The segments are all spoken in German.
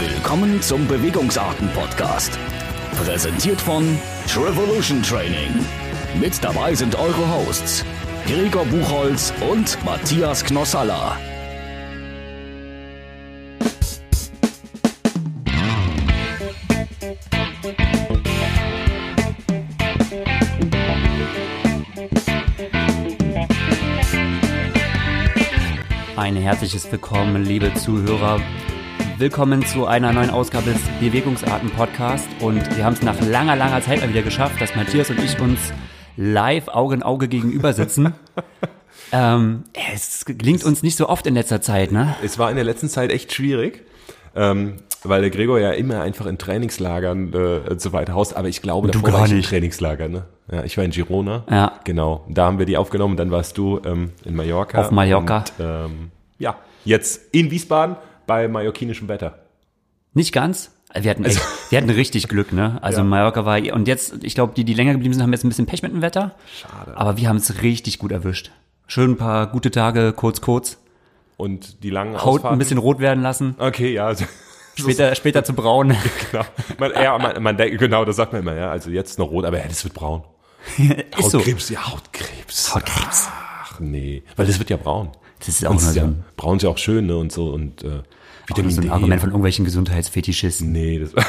Willkommen zum Bewegungsarten-Podcast. Präsentiert von Trevolution Training. Mit dabei sind eure Hosts Gregor Buchholz und Matthias Knossalla. Ein herzliches Willkommen, liebe Zuhörer. Willkommen zu einer neuen Ausgabe des Bewegungsarten Podcast. Und wir haben es nach langer, langer Zeit mal wieder geschafft, dass Matthias und ich uns live Auge in Auge gegenüber sitzen. ähm, es gelingt uns nicht so oft in letzter Zeit, ne? Es war in der letzten Zeit echt schwierig, ähm, weil der Gregor ja immer einfach in Trainingslagern äh, so weiter haust. Aber ich glaube, Du gar war ich nicht. Trainingslager. Ne? Ja, ich war in Girona. Ja. Genau. Da haben wir die aufgenommen. Dann warst du ähm, in Mallorca. Auf Mallorca. Und, ähm, ja, jetzt in Wiesbaden bei mallorquinischem Wetter. Nicht ganz. Wir hatten, echt, wir hatten richtig Glück, ne? Also Also Ja. Mallorca war, und jetzt, ich glaube, die, die länger geblieben sind, haben jetzt ein bisschen Pech mit dem Wetter. Schade. Aber wir haben es richtig gut erwischt. Schön ein paar gute Tage, kurz, kurz. Und die langen Haut Ausfahrten. ein bisschen rot werden lassen. Okay, ja. Also, Später, später zu braun. genau. Man, ja, man, man denkt, genau, das sagt man immer. Ja, also jetzt noch rot, aber ja, das wird braun. Ist so. Hautkrebs, ja, Hautkrebs. Hautkrebs. Ach nee, weil das wird ja braun. Das ist auch Und so ja, braun ist ja auch schön, ne, und so, und, äh, Vitamin so ein D. Argument von irgendwelchen Gesundheitsfetischisten. Nee, das,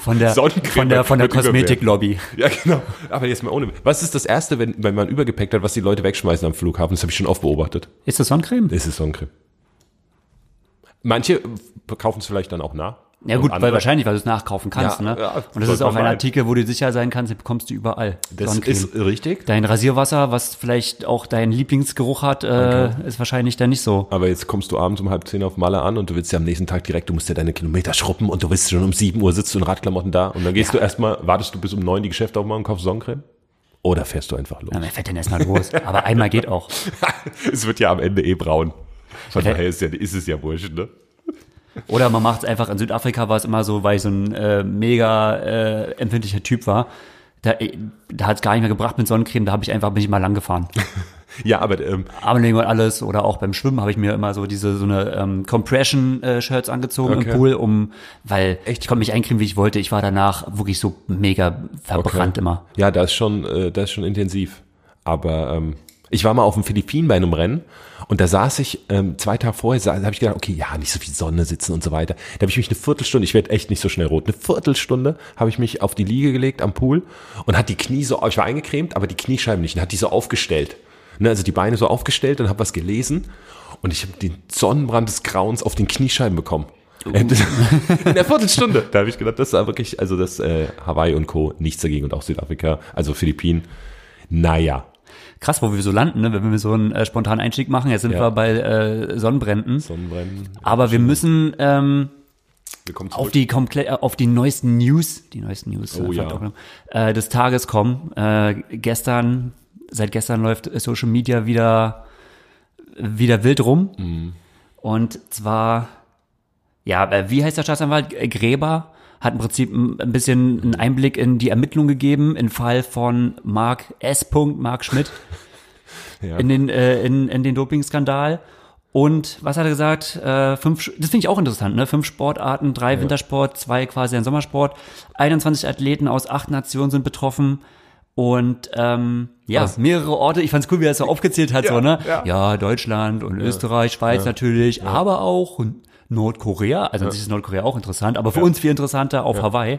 Von der, von der, von der. Kosmetiklobby. ja, genau. Aber jetzt mal ohne, was ist das Erste, wenn, wenn man Übergepäck hat, was die Leute wegschmeißen am Flughafen? Das habe ich schon oft beobachtet. Ist das Sonnencreme? Das ist Sonnencreme. Manche kaufen es vielleicht dann auch nach. Ja gut, weil wahrscheinlich, weil du es nachkaufen kannst, Ja, ne? ja, Und das ist auch ein. Artikel, wo du sicher sein kannst, den bekommst du überall. Das Sonnencreme. ist richtig. Dein Rasierwasser, was vielleicht auch deinen Lieblingsgeruch hat, äh, ist wahrscheinlich dann nicht so. Aber jetzt kommst du abends um halb zehn auf Malle an und du willst ja am nächsten Tag direkt, du musst ja deine Kilometer schruppen und du willst schon um sieben Uhr sitzt du in Radklamotten da und dann gehst du erstmal, wartest du bis um neun die Geschäfte aufmachen und kaufst Sonnencreme? Oder fährst du einfach los? Na, wer fährt denn erstmal los? Aber einmal geht auch. es wird ja am Ende eh braun. Von Ja, daher ist, ja, ist es ja wurscht, ne? Oder man macht es einfach, in Südafrika war es immer so, weil ich so ein äh, mega äh, empfindlicher Typ war. Da, äh, da hat es gar nicht mehr gebracht mit Sonnencreme, da habe ich einfach, bin ich mal lang gefahren. Ja, aber ähm, Armlänge und alles oder auch beim Schwimmen habe ich mir immer so diese so eine ähm, Compression äh, angezogen Okay. im Pool, um weil ich konnte mich eincremen, wie ich wollte. Ich war danach wirklich so mega verbrannt immer. Ja, das ist schon, äh, das ist schon intensiv. Aber ähm, ich war mal auf den Philippinen bei einem Rennen und da saß ich ähm, zwei Tage vorher, da habe ich gedacht, okay, ja, nicht so viel Sonne sitzen und so weiter. Da habe ich mich eine Viertelstunde, ich werde echt nicht so schnell rot, eine Viertelstunde habe ich mich auf die Liege gelegt am Pool und hat die Knie so, ich war eingecremt, aber die Kniescheiben nicht, und hat die so aufgestellt. Ne, also die Beine so aufgestellt und habe was gelesen und ich habe den Sonnenbrand des Grauens auf den Kniescheiben bekommen. Das- In der Viertelstunde. Da habe ich gedacht, das war wirklich, also das äh, Hawaii und Co. nichts dagegen und auch Südafrika, also Philippinen. Naja, Krass, wo wir so landen, ne? wenn wir so einen äh, spontanen Einstieg machen. Jetzt sind Ja. wir bei äh, Sonnenbränden. Sonnenbrennen. Aber wir müssen ähm, auf die komplett äh, auf die neuesten News, die neuesten News Oh äh, ja. verdammt, äh, des Tages kommen. Äh, gestern, seit gestern läuft Social Media wieder wieder wild rum. Mhm. Und zwar, ja, äh, wie heißt der Staatsanwalt? Gräber hat im Prinzip ein bisschen einen Einblick in die Ermittlungen gegeben im Fall von Mark S. Mark Schmidt Ja. in den äh, in, in den Dopingskandal. Und was hat er gesagt? Äh, fünf, das finde ich auch interessant, ne? Fünf Sportarten, drei Wintersport, zwei quasi ein Sommersport. 21 Athleten aus acht Nationen sind betroffen. Und ähm, ja, Was? mehrere Orte. Ich fand's cool, wie er es so aufgezählt hat, Ja, so, ne? ja. Deutschland und Österreich, Schweiz natürlich, aber auch Nordkorea. Also an sich ist Nordkorea auch interessant, aber für uns viel interessanter auf Hawaii.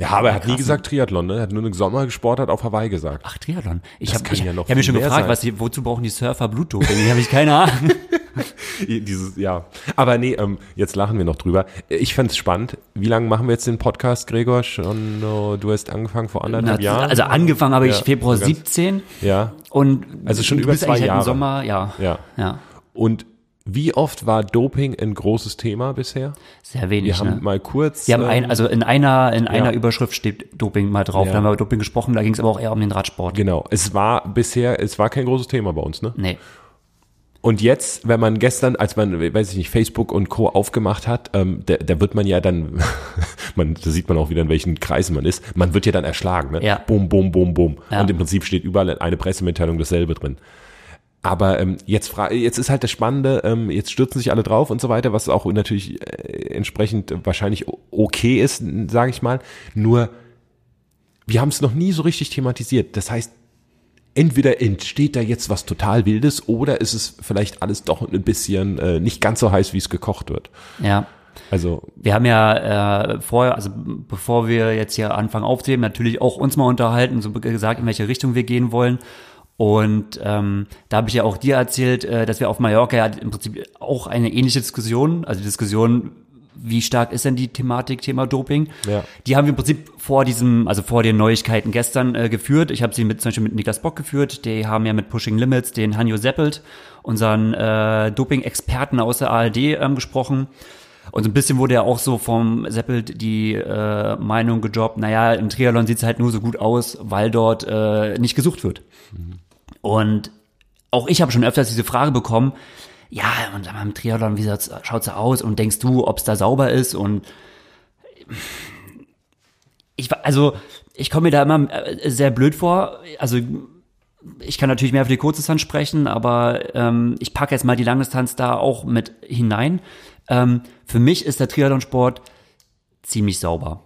Ja, aber er hat nie gesagt Triathlon, ne? Er hat nur eine Sommersportart auf Hawaii gesagt. Ach, Triathlon. Ich habe ja noch ich hab mich schon gefragt, was die, wozu brauchen die Surfer Blutdoping? Habe ich keine Ahnung. Dieses, ja. Aber nee, ähm, jetzt lachen wir noch drüber. Ich fänd's spannend. Wie lange machen wir jetzt den Podcast, Gregor? Schon, oh, du hast angefangen vor anderthalb Jahren? Also angefangen habe ich Ja, Februar so ganz- 17 Ja. und Also schon über zwei halt Jahre. im Sommer, ja. Ja. Ja. Und wie oft war Doping ein großes Thema bisher? Sehr wenig. Wir haben ne? mal kurz. Wir haben ein, ähm, also in einer, in einer ja. Überschrift steht Doping mal drauf. Ja. Da haben wir über Doping gesprochen, da ging es aber auch eher um den Radsport. Genau. Es war bisher, es war kein großes Thema bei uns, ne? Nee. Und jetzt, wenn man gestern, als man, weiß ich nicht, Facebook und Co. aufgemacht hat, ähm, da, da wird man ja dann, man, da sieht man auch wieder, in welchen Kreisen man ist, man wird ja dann erschlagen, ne? Ja. Bum, bum, bum, bum. Ja. Und im Prinzip steht überall eine Pressemitteilung dasselbe drin. Aber ähm, jetzt, fra jetzt ist halt das Spannende, ähm, jetzt stürzen sich alle drauf und so weiter, was auch natürlich äh, entsprechend wahrscheinlich okay ist, sage ich mal. Nur, wir haben es noch nie so richtig thematisiert. Das heißt, entweder entsteht da jetzt was total Wildes oder ist es vielleicht alles doch ein bisschen äh, nicht ganz so heiß, wie es gekocht wird. Ja. Also Wir haben ja äh, vorher, also bevor wir jetzt hier anfangen aufzunehmen, natürlich auch uns mal unterhalten, so gesagt, in welche Richtung wir gehen wollen. Und ähm, da habe ich ja auch dir erzählt, äh, dass wir auf Mallorca ja im Prinzip auch eine ähnliche Diskussion, also Diskussion, wie stark ist denn die Thematik Thema Doping? Ja. Die haben wir im Prinzip vor diesem, also vor den Neuigkeiten gestern äh, geführt. Ich habe sie mit zum Beispiel mit Niklas Bock geführt. Die haben ja mit Pushing Limits den Hanjo Seppelt, unseren äh, Doping-Experten aus der ARD ähm, gesprochen. Und so ein bisschen wurde ja auch so vom Seppelt die äh, Meinung gejobbt, naja, im Triathlon sieht's halt nur so gut aus, weil dort äh, nicht gesucht wird. Und auch ich habe schon öfters diese Frage bekommen, ja, und sag mal, im Triathlon, wie schaut's schaut's da aus? Und denkst du, ob's da sauber ist? Und ich war, also ich komme mir da immer äh, sehr blöd vor. Also ich kann natürlich mehr für die Kurzdistanz sprechen, aber ähm, ich packe jetzt mal die Langdistanz da auch mit hinein. Ähm, für mich ist der Triathlonsport ziemlich sauber.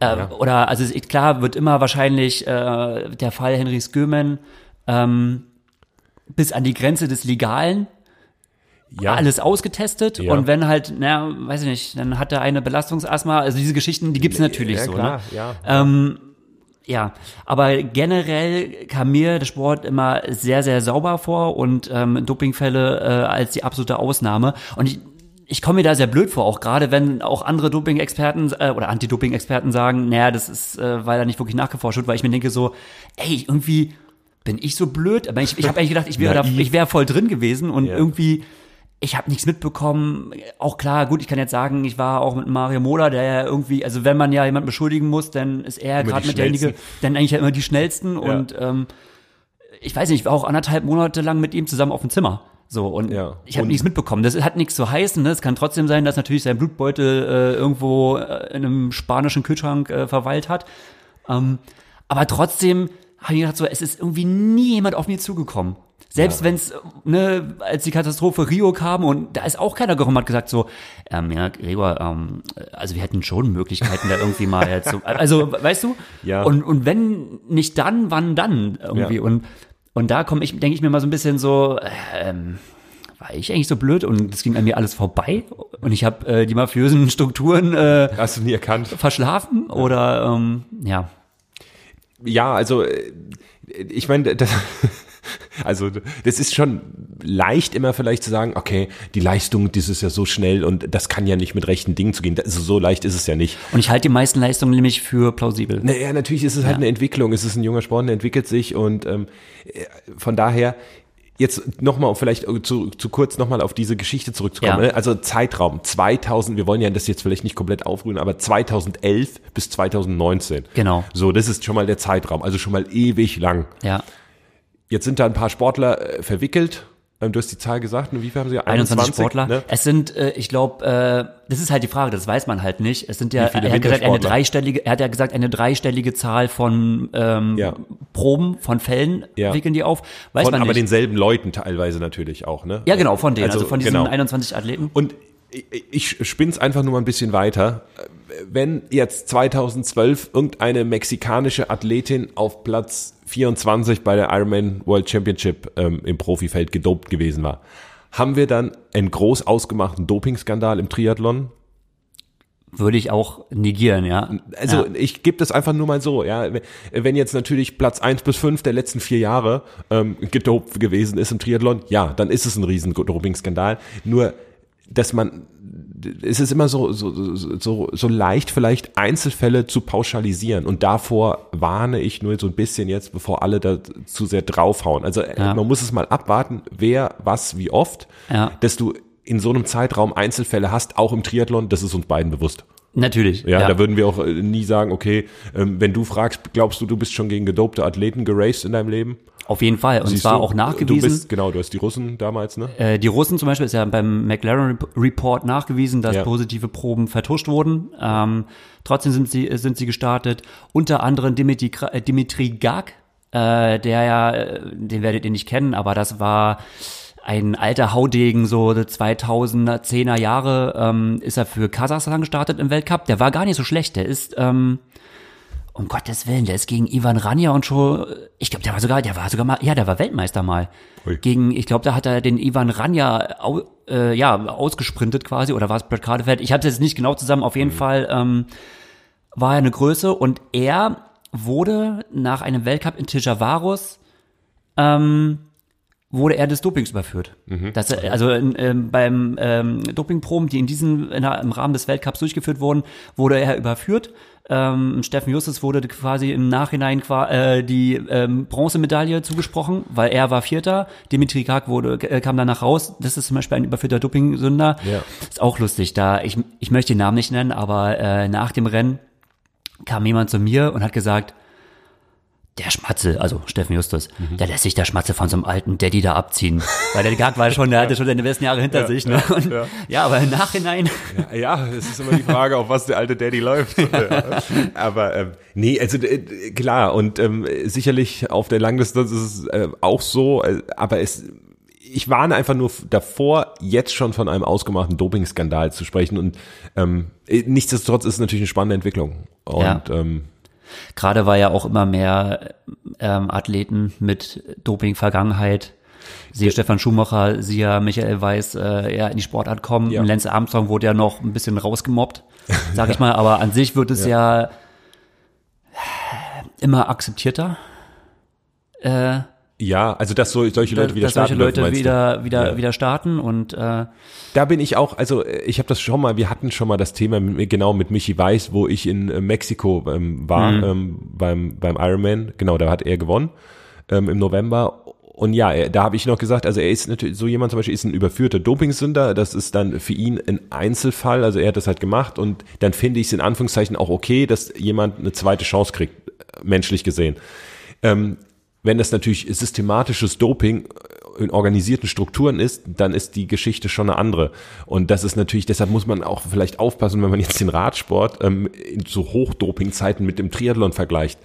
Äh, Ja. Oder, also es- klar, wird immer wahrscheinlich äh, der Fall Henry Skömen ähm, bis an die Grenze des Legalen ja, alles ausgetestet Ja. und wenn halt, na, weiß ich nicht, dann hat er eine Belastungsasthma, also diese Geschichten, die gibt's natürlich ja, so. klar, Ne? ja. Ähm, ja, aber generell kam mir der Sport immer sehr, sehr sauber vor und ähm, Dopingfälle äh, als die absolute Ausnahme. Und ich, ich komme mir da sehr blöd vor, auch gerade wenn auch andere Doping-Experten äh, oder Anti-Doping-Experten sagen, naja, das ist, äh, weil da nicht wirklich nachgeforscht wird, weil ich mir denke so, ey, irgendwie bin ich so blöd, aber ich, ich habe eigentlich gedacht, ich wäre da, ich wäre voll drin gewesen und Ja. irgendwie ich habe nichts mitbekommen. Auch klar, gut, ich kann jetzt sagen, ich war auch mit Mario Mola, der ja irgendwie, also wenn man ja jemanden beschuldigen muss, dann ist er gerade mit derjenige, dann eigentlich ja immer die schnellsten und ähm, ich weiß nicht, ich war auch anderthalb Monate lang mit ihm zusammen auf dem Zimmer. So, und Ja. ich habe nichts mitbekommen. Das hat nichts zu heißen. Ne? Es kann trotzdem sein, dass natürlich sein Blutbeutel äh, irgendwo äh, in einem spanischen Kühlschrank äh, verweilt hat. Ähm, aber trotzdem habe ich gedacht, so, es ist irgendwie nie jemand auf mir zugekommen. Selbst wenn es, ne, als die Katastrophe Rio kam und da ist auch keiner gekommen, hat gesagt so, ähm, ja, Gregor, ähm, also wir hätten schon Möglichkeiten da irgendwie mal jetzt so, also, weißt du? Ja. Und, und wenn nicht dann, wann dann irgendwie? Ja. Und, und da komme ich, denke ich mir mal so ein bisschen so, ähm, war ich eigentlich so blöd und es ging an mir alles vorbei und ich habe äh, die mafiösen Strukturen äh, hast du nie erkannt. verschlafen oder ähm, ja. Ja, also äh, ich meine, das, also das ist schon leicht immer vielleicht zu sagen, okay, die Leistung, das ist ja so schnell und das kann ja nicht mit rechten Dingen zu gehen. Also so leicht ist es ja nicht. Und ich halte die meisten Leistungen nämlich für plausibel. Naja, natürlich ist es halt Ja. eine Entwicklung. Es ist ein junger Sport, der entwickelt sich und ähm, äh, von daher jetzt nochmal, vielleicht zu, zu kurz nochmal auf diese Geschichte zurückzukommen. Ja. ne? Also Zeitraum 2000, wir wollen ja das jetzt vielleicht nicht komplett aufrühren, aber 2011 bis 2019. Genau. So, das ist schon mal der Zeitraum, also schon mal ewig lang. Ja. Jetzt sind da ein paar Sportler äh, verwickelt. Ähm, du hast die Zahl gesagt, wie viel haben sie? 21 Sportler. Ne? Es sind, äh, ich glaube, äh, das ist halt die Frage, das weiß man halt nicht. Es sind ja, er hat gesagt, eine dreistellige, er hat ja gesagt, eine dreistellige Zahl von ähm, Ja. Proben, von Fällen Ja. wickeln die auf. Weiß Von man aber nicht. denselben Leuten teilweise natürlich auch, ne? ja, genau, von denen, also, von diesen genau. 21 Athleten. Und ich, ich spinn's einfach nur mal ein bisschen weiter. Wenn jetzt 2012 irgendeine mexikanische Athletin auf Platz 24 bei der Ironman World Championship ähm, im Profifeld gedopt gewesen war, haben wir dann einen groß ausgemachten Dopingskandal im Triathlon? Würde ich auch negieren, ja. Also ja. ich gebe das einfach nur mal so, ja. Wenn jetzt natürlich Platz eins bis fünf der letzten vier Jahre ähm, gedopt gewesen ist im Triathlon, ja, dann ist es ein riesen Dopingskandal. Nur, dass man, es ist immer so, so, so, so leicht vielleicht Einzelfälle zu pauschalisieren. Und davor warne ich nur so ein bisschen jetzt, bevor alle da zu sehr draufhauen. Also äh, Ja. man muss es mal abwarten, wer, was, wie oft, Ja. dass du in so einem Zeitraum Einzelfälle hast, auch im Triathlon, das ist uns beiden bewusst. Natürlich. Ja, da würden wir auch äh, nie sagen, okay, ähm, wenn du fragst, glaubst du, du bist schon gegen gedopte Athleten geraced in deinem Leben? Auf jeden Fall. Und Siehst zwar du, auch Du nachgewiesen. bist, genau, du hast die Russen damals, ne? Äh, die Russen zum Beispiel ist ja beim McLaren Report nachgewiesen, dass Ja. positive Proben vertuscht wurden. Ähm, trotzdem sind sie, sind sie gestartet. Unter anderem Dimitri, äh, Dimitri Gag äh, der ja, äh, den werdet ihr nicht kennen, aber das war ein alter Haudegen, so 2010er Jahre, ähm, ist er für Kasachstan gestartet im Weltcup. Der war gar nicht so schlecht. Der ist, ähm, um Gottes Willen, der ist gegen Ivan Ranja und schon, ich glaube, der war sogar, der war sogar mal, ja, der war Weltmeister mal. Ui. Gegen, ich glaube, da hat er den Ivan Ranja au, äh, ja, ausgesprintet quasi, oder war es Brad Cardefeld? Ich habe jetzt nicht genau zusammen, auf jeden Fall ähm, war er eine Größe und er wurde nach einem Weltcup in Tijavarus ähm, wurde er des Dopings überführt. Das, äh, also ähm, beim ähm, Dopingproben, die in diesem in, der- im Rahmen des Weltcups durchgeführt wurden, wurde er überführt. Ähm, Steffen Justus wurde quasi im Nachhinein qua- äh, die ähm, Bronzemedaille zugesprochen, weil er war Vierter. Dimitri Karg wurde, äh, kam danach raus. Das ist zum Beispiel ein überführter Dopingsünder. Ja. Ist auch lustig. Da ich, ich möchte den Namen nicht nennen, aber äh, nach dem Rennen kam jemand zu mir und hat gesagt, der Schmatze, also Steffen Justus, der lässt sich der Schmatze von so einem alten Daddy da abziehen. Weil der Gag war schon, der hatte schon seine besten Jahre hinter sich. Ne? Und, ja. ja. aber im Nachhinein, Ja, ja, es ist immer die Frage, auf was der alte Daddy läuft. Aber ähm, nee, also äh, klar und ähm, sicherlich auf der Langdistanz ist es äh, auch so, äh, aber es ich warne einfach nur davor, jetzt schon von einem ausgemachten Dopingskandal zu sprechen und ähm, äh, nichtsdestotrotz ist es natürlich eine spannende Entwicklung und Ja. ähm, gerade war ja auch immer mehr ähm, Athleten mit Doping-Vergangenheit. Siehe Stefan Schumacher, siehe Michael Weiß, äh, ja, in die Sportart kommen. Ja. Lance Armstrong wurde ja noch ein bisschen rausgemobbt, sag ich mal, aber an sich wird es ja, immer akzeptierter. Äh, ja, also dass so, solche Leute wieder dass solche starten dürfen, Leute du? wieder, wieder, Ja. wieder starten und äh, Da bin ich auch, also äh, ich habe das schon mal, wir hatten schon mal das Thema mit, genau mit Michi Weiß, wo ich in äh, Mexiko ähm, war Mhm. ähm, beim beim Ironman, genau, da hat er gewonnen ähm, im November und ja, da habe ich noch gesagt, also er ist natürlich so jemand zum Beispiel ist ein überführter Dopingsünder, das ist dann für ihn ein Einzelfall, also er hat das halt gemacht und dann finde ich es in Anführungszeichen auch okay, dass jemand eine zweite Chance kriegt, äh, menschlich gesehen. Ähm, wenn das natürlich systematisches Doping in organisierten Strukturen ist, dann ist die Geschichte schon eine andere. Und das ist natürlich, deshalb muss man auch vielleicht aufpassen, wenn man jetzt den Radsport ähm, in so Hochdopingzeiten mit dem Triathlon vergleicht.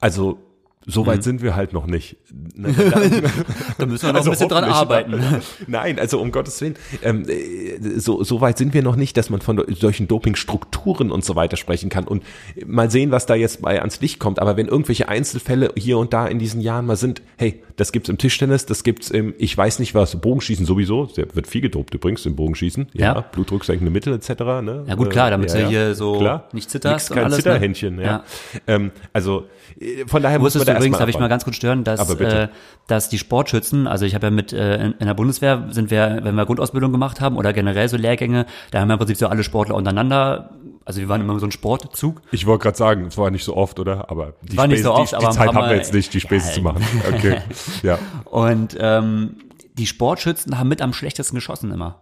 Also so weit sind wir halt noch nicht. Ne, da- da müssen wir noch also ein bisschen dran arbeiten. Nein, also um Gottes Willen, ähm, äh, so, so weit sind wir noch nicht, dass man von solchen Dopingstrukturen und so weiter sprechen kann. Und mal sehen, was da jetzt bei ans Licht kommt. Aber wenn irgendwelche Einzelfälle hier und da in diesen Jahren mal sind, hey, das gibt's im Tischtennis, das gibt's im, ich weiß nicht was, Bogenschießen sowieso, der wird viel gedopt übrigens im Bogenschießen. Ja, Ja. blutdrucksenkende Mittel etc. Ne? Ja gut, klar, damit Äh, du hier so klar. nicht zitterst Nix, kein alles, ne? Zitterhändchen, ja. Ja. Ähm, also äh, von daher muss man Wusstest da übrigens, darf ich mal ganz kurz stören, dass, äh, dass die Sportschützen, also ich habe ja mit äh, in, in der Bundeswehr sind wir, wenn wir Grundausbildung gemacht haben oder generell so Lehrgänge, da haben wir im Prinzip so alle Sportler untereinander, also wir waren immer so ein Sportzug. Ich wollte gerade sagen, es war nicht so oft, oder? Aber die, War nicht Späße- so oft, die, die Zeit haben wir Mal- jetzt nicht, die Späße Ja. zu machen. Okay, ja. Und ähm, die Sportschützen haben mit am schlechtesten geschossen immer.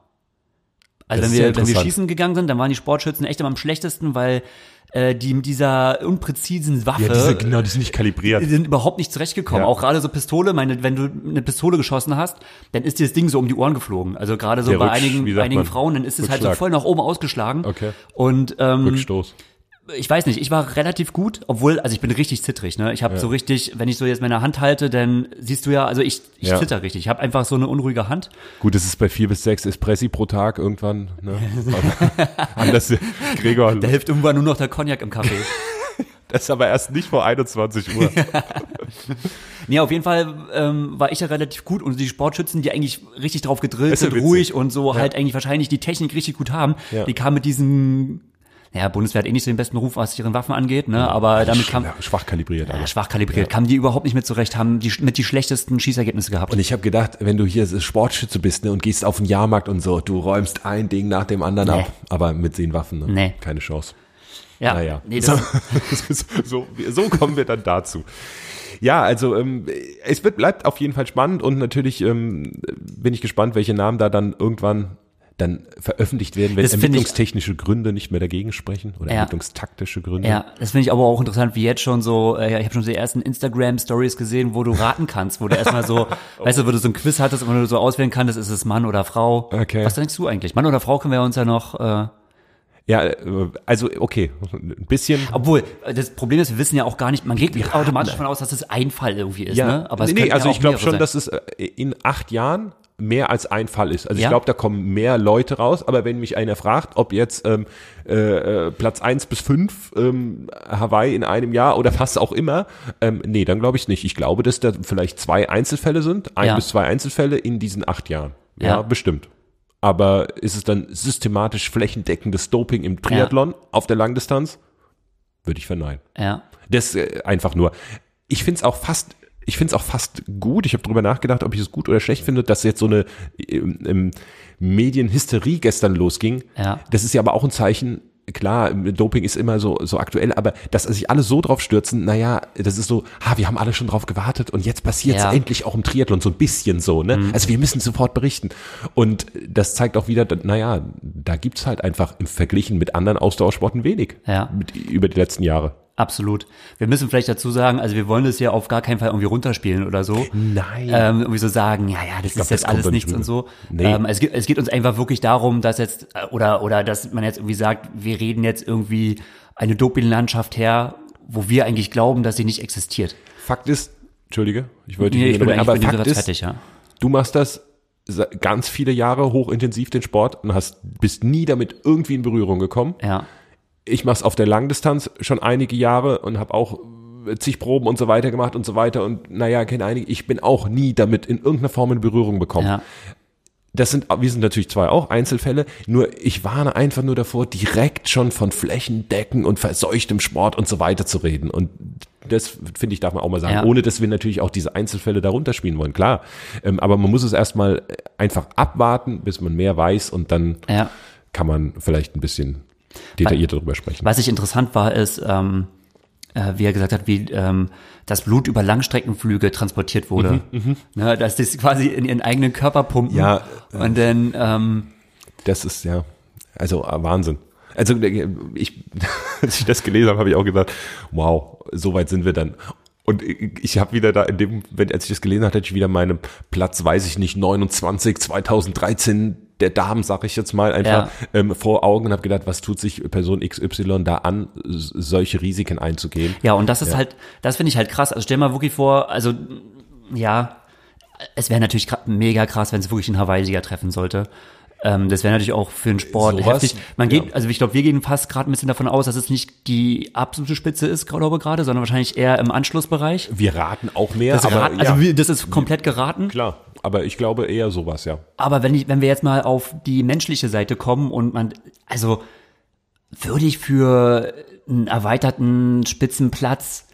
Also Das wenn wir, wenn wir schießen gegangen sind, dann waren die Sportschützen echt immer am schlechtesten, weil äh, die mit dieser unpräzisen Waffe Ja, diese, genau, die sind nicht kalibriert. die sind überhaupt nicht zurechtgekommen. Ja. Auch gerade so Pistole, meine, wenn du eine Pistole geschossen hast, dann ist dir das Ding so um die Ohren geflogen. Also gerade so Der bei Rücksch- einigen, einigen? Frauen, dann ist es halt so voll nach oben ausgeschlagen. Okay. Und ähm, Rückstoß. Ich weiß nicht, ich war relativ gut, obwohl, also ich bin richtig zittrig, ne? Ich habe so richtig, wenn ich so jetzt meine Hand halte, dann siehst du ja, also ich, ich Ja. zitter richtig. Ich habe einfach so eine unruhige Hand. Gut, es ist bei vier bis sechs Espressi pro Tag irgendwann. Ne? Anders, Gregor, Da hilft irgendwann nur noch der Cognac im Kaffee. das ist aber erst nicht vor 21 Uhr. Nee, auf jeden Fall ähm, war ich ja relativ gut und die Sportschützen, die eigentlich richtig drauf gedrillt ja sind, witzig. ruhig und so halt eigentlich wahrscheinlich die Technik richtig gut haben, Ja. die kamen mit diesen, ja, Bundeswehr hat eh nicht so den besten Ruf, was ihren Waffen angeht, ne, aber damit kam, Ja, schwach kalibriert. Ja, schwach kalibriert, kamen die überhaupt nicht mit zurecht, haben die mit die schlechtesten Schießergebnisse gehabt. Und ich habe gedacht, wenn du hier Sportschütze bist ne, und gehst auf den Jahrmarkt und so, du räumst ein Ding nach dem anderen Nee. ab. Aber mit den Waffen, ne? Nee. keine Chance. ja, Naja, nee, so, so, so kommen wir dann dazu. Ja, also ähm, es wird, bleibt auf jeden Fall spannend und natürlich ähm, bin ich gespannt, welche Namen da dann irgendwann dann veröffentlicht werden, wenn Das finde ich- ermittlungstechnische Gründe nicht mehr dagegen sprechen oder Ja. ermittlungstaktische Gründe. Ja, das finde ich aber auch interessant, wie jetzt schon so, äh, ich habe schon die ersten Instagram-Stories gesehen, wo du raten kannst, wo du erstmal so, weißt du, wo du so ein Quiz hattest und wo du so auswählen kannst, ist es Mann oder Frau. Okay. Was denkst du eigentlich? Mann oder Frau können wir uns ja noch, äh, Ja, äh, also okay, ein bisschen. Obwohl, äh, das Problem ist, wir wissen ja auch gar nicht, man geht nicht automatisch davon aus, dass es ein Fall irgendwie ist, ne? Aber es nee, nee, also ja ich glaube schon, sein. dass es äh, in acht Jahren mehr als ein Fall ist. Also ja. ich glaube, da kommen mehr Leute raus, aber wenn mich einer fragt, ob jetzt ähm, äh, Platz eins bis fünf ähm, Hawaii in einem Jahr oder was auch immer, ähm, nee, dann glaube ich nicht. Ich glaube, dass da vielleicht zwei Einzelfälle sind, ein ja. bis zwei Einzelfälle in diesen acht Jahren. Ja, ja. bestimmt. Aber ist es dann systematisch flächendeckendes Doping im Triathlon auf der Langdistanz? Würde ich verneinen. Ja. Das äh, einfach nur. Ich finde es auch fast ich finde es auch fast gut. Ich habe darüber nachgedacht, ob ich es gut oder schlecht finde, dass jetzt so eine ähm, Medienhysterie gestern losging. Ja. Das ist ja aber auch ein Zeichen, klar, Doping ist immer so, so aktuell, aber dass sich alle so drauf stürzen, naja, das ist so, ha, wir haben alle schon drauf gewartet und jetzt passiert es ja. endlich auch im Triathlon, so ein bisschen so, ne? Mhm. Also wir müssen sofort berichten. Und das zeigt auch wieder, naja, da gibt's halt einfach im Verglichen mit anderen Ausdauersporten wenig ja. mit, über die letzten Jahre. Absolut. Wir müssen vielleicht dazu sagen, also wir wollen das ja auf gar keinen Fall irgendwie runterspielen oder so. Nein. Ähm, irgendwie so sagen, ja, ja, das glaub, ist jetzt alles nichts und so. Nee. Ähm, es, geht, es geht uns einfach wirklich darum, dass jetzt, äh, oder, oder dass man jetzt irgendwie sagt, wir reden jetzt irgendwie eine Dopinglandschaft her, wo wir eigentlich glauben, dass sie nicht existiert. Fakt ist, Entschuldige, ich wollte nee, ich bin, aber Fakt ist, fertig, ja. du machst das ganz viele Jahre hochintensiv den Sport und hast bist nie damit irgendwie in Berührung gekommen. Ja ich mache es auf der Langdistanz schon einige Jahre und habe auch zig Proben und so weiter gemacht und so weiter und naja, kenne einige, ich bin auch nie damit in irgendeiner Form in Berührung bekommen. Ja. Das sind, wir sind natürlich zwei auch Einzelfälle, nur ich warne einfach nur davor, direkt schon von Flächendecken und verseuchtem Sport und so weiter zu reden. Und das finde ich, darf man auch mal sagen, ja. ohne dass wir natürlich auch diese Einzelfälle darunter spielen wollen, klar. Ähm, aber man muss es erstmal einfach abwarten, bis man mehr weiß und dann ja. kann man vielleicht ein bisschen detailliert darüber sprechen. Was ich interessant war, ist, ähm, äh, wie er gesagt hat, wie ähm, das Blut über Langstreckenflüge transportiert wurde. Mhm, mhm. ne, dass das quasi in ihren eigenen Körper pumpen. Ja. Und dann ähm, Das ist ja, also äh, Wahnsinn. Also äh, ich, als ich das gelesen habe, habe ich auch gesagt, wow, so weit sind wir dann. Und ich habe wieder da in dem, wenn als ich das gelesen hatte, hatte ich wieder meinen Platz, weiß ich nicht, 29, 2013 der Damen, sag ich jetzt mal, einfach ja. ähm, vor Augen und habe gedacht, was tut sich Person XY da an, solche Risiken einzugehen. Ja, und das ist ja. halt, das finde ich halt krass. Also stell mal wirklich vor, also ja, es wäre natürlich mega krass, wenn es wirklich ein Hawaii-Sieger treffen sollte. Ähm, das wäre natürlich auch für den Sport so heftig. Man geht, ja. also ich glaube, wir gehen fast gerade ein bisschen davon aus, dass es nicht die absolute Spitze ist, glaube ich gerade, sondern wahrscheinlich eher im Anschlussbereich. Wir raten auch mehr. Das aber, raten, also das ist komplett geraten. Klar aber ich glaube eher sowas, ja. Aber wenn ich, wenn wir jetzt mal auf die menschliche Seite kommen und man, also würde ich für einen erweiterten Spitzenplatz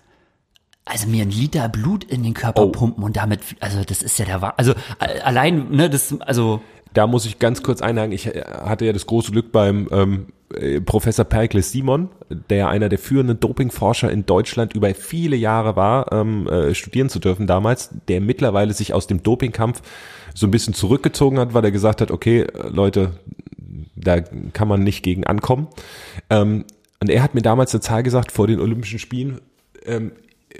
also mir ein Liter Blut in den Körper oh. pumpen und damit, also das ist ja der, also allein, ne, das, also da muss ich ganz kurz einhaken. Ich hatte ja das große Glück beim ähm, äh, Professor Perkles Simon, der einer der führenden Dopingforscher in Deutschland über viele Jahre war, ähm, äh, studieren zu dürfen damals, der mittlerweile sich aus dem Dopingkampf so ein bisschen zurückgezogen hat, weil er gesagt hat, okay, äh, Leute, da kann man nicht gegen ankommen. Ähm, und er hat mir damals eine Zahl gesagt vor den Olympischen Spielen, ähm,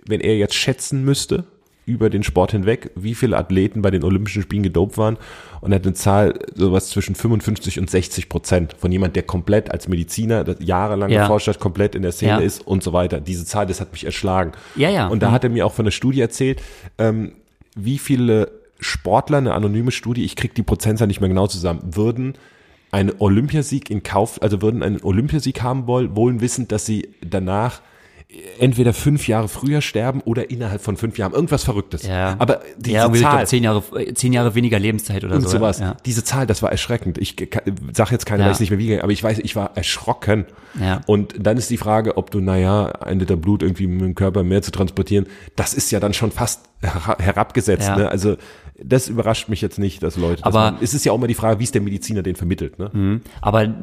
wenn er jetzt schätzen müsste, über den Sport hinweg, wie viele Athleten bei den Olympischen Spielen gedopt waren und er hat eine Zahl sowas zwischen 55 und 60 Prozent von jemand, der komplett als Mediziner jahrelang ja. geforscht hat, komplett in der Szene ja. ist und so weiter. Diese Zahl, das hat mich erschlagen. Ja, ja. Und da mhm. hat er mir auch von der Studie erzählt, ähm, wie viele Sportler, eine anonyme Studie, ich krieg die Prozentzahl nicht mehr genau zusammen, würden einen Olympiasieg in Kauf, also würden einen Olympiasieg haben wollen, wohl wissend, dass sie danach entweder fünf Jahre früher sterben oder innerhalb von fünf Jahren. Irgendwas Verrücktes. Ja. Aber diese ja, Zahl. Glaub, zehn Jahre, zehn Jahre weniger Lebenszeit oder und so. sowas. Ja. Diese Zahl, das war erschreckend. Ich sag jetzt keine, ja. weiß nicht mehr wie, aber ich weiß, ich war erschrocken. Ja. Und dann ist die Frage, ob du, naja, ein Liter Blut irgendwie mit dem Körper mehr zu transportieren, das ist ja dann schon fast herabgesetzt. Ja. Ne? Also das überrascht mich jetzt nicht, dass Leute. Aber man, es ist ja auch immer die Frage, wie ist der Mediziner den vermittelt. Ne? Mhm. Aber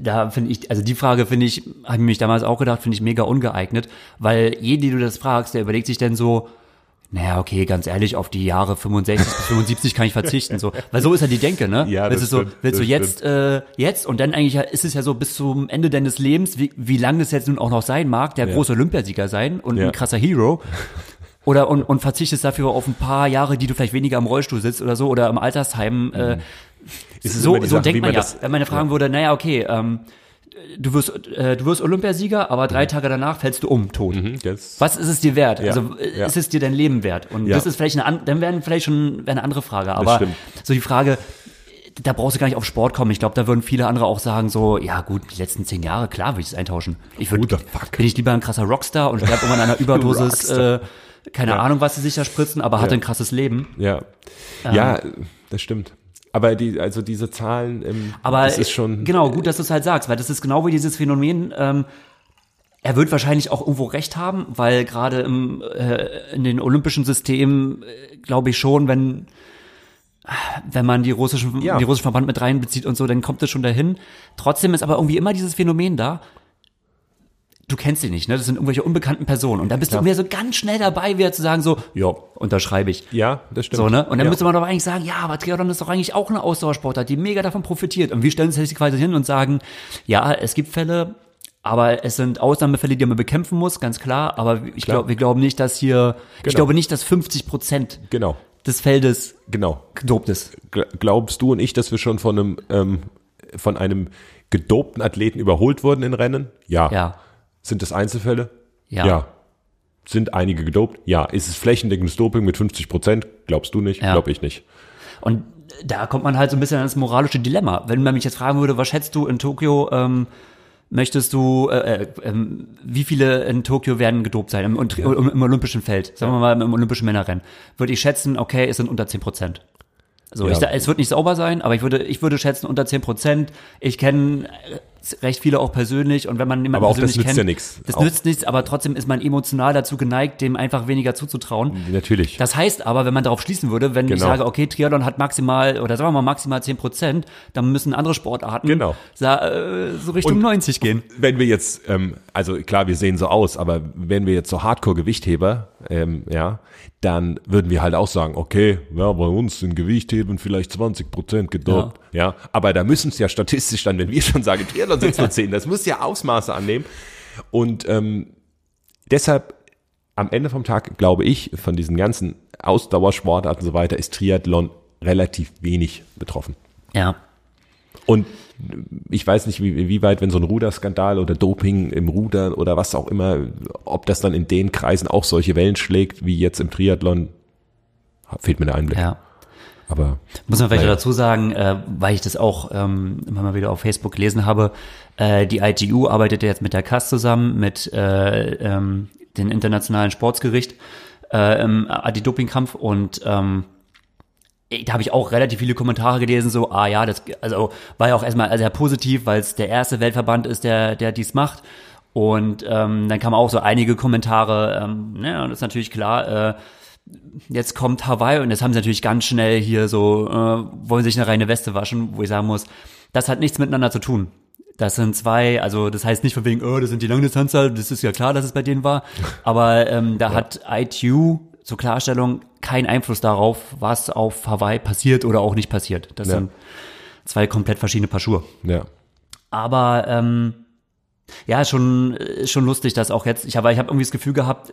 da finde ich, also die Frage finde ich, habe ich mich damals auch gedacht, finde ich mega ungeeignet, weil jeden, die du das fragst, der überlegt sich dann so, naja, okay, ganz ehrlich, auf die Jahre 65 bis 75 kann ich verzichten, so. Weil so ist ja die Denke, ne? Ja, das ist so, willst du jetzt, äh, jetzt und dann eigentlich ist es ja so bis zum Ende deines Lebens, wie, wie lang das jetzt nun auch noch sein mag, der ja. große Olympiasieger sein und ja. ein krasser Hero. Oder und, und verzichtest dafür auf ein paar Jahre, die du vielleicht weniger im Rollstuhl sitzt oder so oder im Altersheim. Äh, mhm. So so Sache, denkt man, man ja. Wenn man fragen ja. würde, naja, okay, ähm, du wirst, äh, du wirst Olympiasieger, aber drei Tage danach fällst du um, tot. Mhm, Was ist es dir wert? Ja, Also ja. ist es dir dein Leben wert? Und Ja. das ist vielleicht eine, an- dann wären vielleicht schon wäre eine andere Frage. Aber stimmt. so die Frage, da brauchst du gar nicht auf Sport kommen. Ich glaube, da würden viele andere auch sagen so, ja gut, die letzten zehn Jahre, klar würde ich es eintauschen. Ich würde, bin ich lieber ein krasser Rockstar und sterbe irgendwann an einer Überdosis, äh, keine. Ahnung, was sie sich da spritzen, aber hatte ein krasses Leben. Ja, ja, das stimmt. Aber die, also diese Zahlen, ähm, Aber das ist schon, genau gut, dass du es halt sagst, weil das ist genau wie dieses Phänomen. Ähm, er wird wahrscheinlich auch irgendwo recht haben, weil gerade im äh, in den olympischen Systemen äh, glaube ich schon, wenn wenn man die russischen Ja. die russischen Verband mit reinbezieht und so, dann kommt es schon dahin. Trotzdem ist aber irgendwie immer dieses Phänomen da. Du kennst sie nicht, ne? Das sind irgendwelche unbekannten Personen und dann bist du irgendwie so ganz schnell dabei, wieder zu sagen so, ja, unterschreibe ich. ja, das stimmt. So, ne? Und dann ja. müsste man doch eigentlich sagen, ja, aber Triathlon ist doch eigentlich auch eine Ausdauersportart, die mega davon profitiert. Und wir stellen uns jetzt quasi hin und sagen, ja, es gibt Fälle, aber es sind Ausnahmefälle, die man bekämpfen muss, ganz klar. Aber ich glaube, wir glauben nicht, dass hier, ich Genau. glaube nicht, dass 50 Prozent Genau, des Feldes genau. gedopt ist. Gl- Glaubst du und ich, dass wir schon von einem, ähm, von einem gedopten Athleten überholt wurden in Rennen? Ja. Ja. Sind das Einzelfälle? Ja. Sind einige gedopt? Ja. Ist es flächendeckendes Doping mit 50 Prozent? Glaubst du nicht? Ja. Glaub ich nicht. Und da kommt man halt so ein bisschen an das moralische Dilemma. Wenn man mich jetzt fragen würde, was schätzt du in Tokio, ähm, möchtest du, äh, äh, ähm, wie viele in Tokio werden gedopt sein im, im, im olympischen Feld? Sagen wir mal im olympischen Männerrennen. Würde ich schätzen, okay, es sind unter 10 Prozent. So, Ja. ich, es wird nicht sauber sein, aber ich würde, ich würde schätzen unter 10 Prozent. Ich kenne recht viele auch persönlich und wenn man jemanden Aber auch das persönlich nützt kennt, ja nichts. Das Auch- nützt nichts, aber trotzdem ist man emotional dazu geneigt, dem einfach weniger zuzutrauen. Natürlich. Das heißt aber, wenn man darauf schließen würde, wenn ich Genau. sage, okay, Triathlon hat maximal, oder sagen wir mal maximal 10 Prozent, dann müssen andere Sportarten Genau. sa- äh, so Richtung Und- 90 gehen. wenn wir jetzt, ähm, also klar, wir sehen so aus, aber wenn wir jetzt so Hardcore-Gewichtheber, ähm, ja, dann würden wir halt auch sagen, okay, ja, bei uns sind Gewichtheben vielleicht 20 Prozent gedopt, ja. aber da müssen es ja statistisch dann, wenn wir schon sagen, Triathlon sind nur 10, das muss ja Ausmaße annehmen und ähm, deshalb am Ende vom Tag, glaube ich, von diesen ganzen Ausdauersportarten und so weiter, ist Triathlon relativ wenig betroffen. Ja. Und ich weiß nicht, wie, wie weit, wenn so ein Ruderskandal oder Doping im Rudern oder was auch immer, ob das dann in den Kreisen auch solche Wellen schlägt, wie jetzt im Triathlon, fehlt mir der Einblick. Ja. Aber Muss man vielleicht Naja. dazu sagen, äh, weil ich das auch ähm, immer mal wieder auf Facebook gelesen habe, äh, die ITU arbeitet ja jetzt mit der CAS zusammen, mit äh, ähm, dem Internationalen Sportsgericht äh, im Anti-Doping-Kampf und ähm, da habe ich auch relativ viele Kommentare gelesen, so, ah ja, das also war ja auch erstmal sehr positiv, weil es der erste Weltverband ist, der, der dies macht. Und ähm, dann kamen auch so einige Kommentare, ähm, ja, das ist natürlich klar, äh, jetzt kommt Hawaii und jetzt haben sie natürlich ganz schnell hier so, äh, wollen sich eine reine Weste waschen, wo ich sagen muss, das hat nichts miteinander zu tun. Das sind zwei, also das heißt nicht von wegen, oh, das sind die Langdistanzler, das ist ja klar, dass es bei denen war, aber ähm, da hat ITU zur Klarstellung keinen Einfluss darauf, was auf Hawaii passiert oder auch nicht passiert. Das Ja. sind zwei komplett verschiedene Paar Schuhe. ja, Aber ähm, ja, schon ist schon lustig, dass auch jetzt, ich habe ich habe irgendwie das Gefühl gehabt,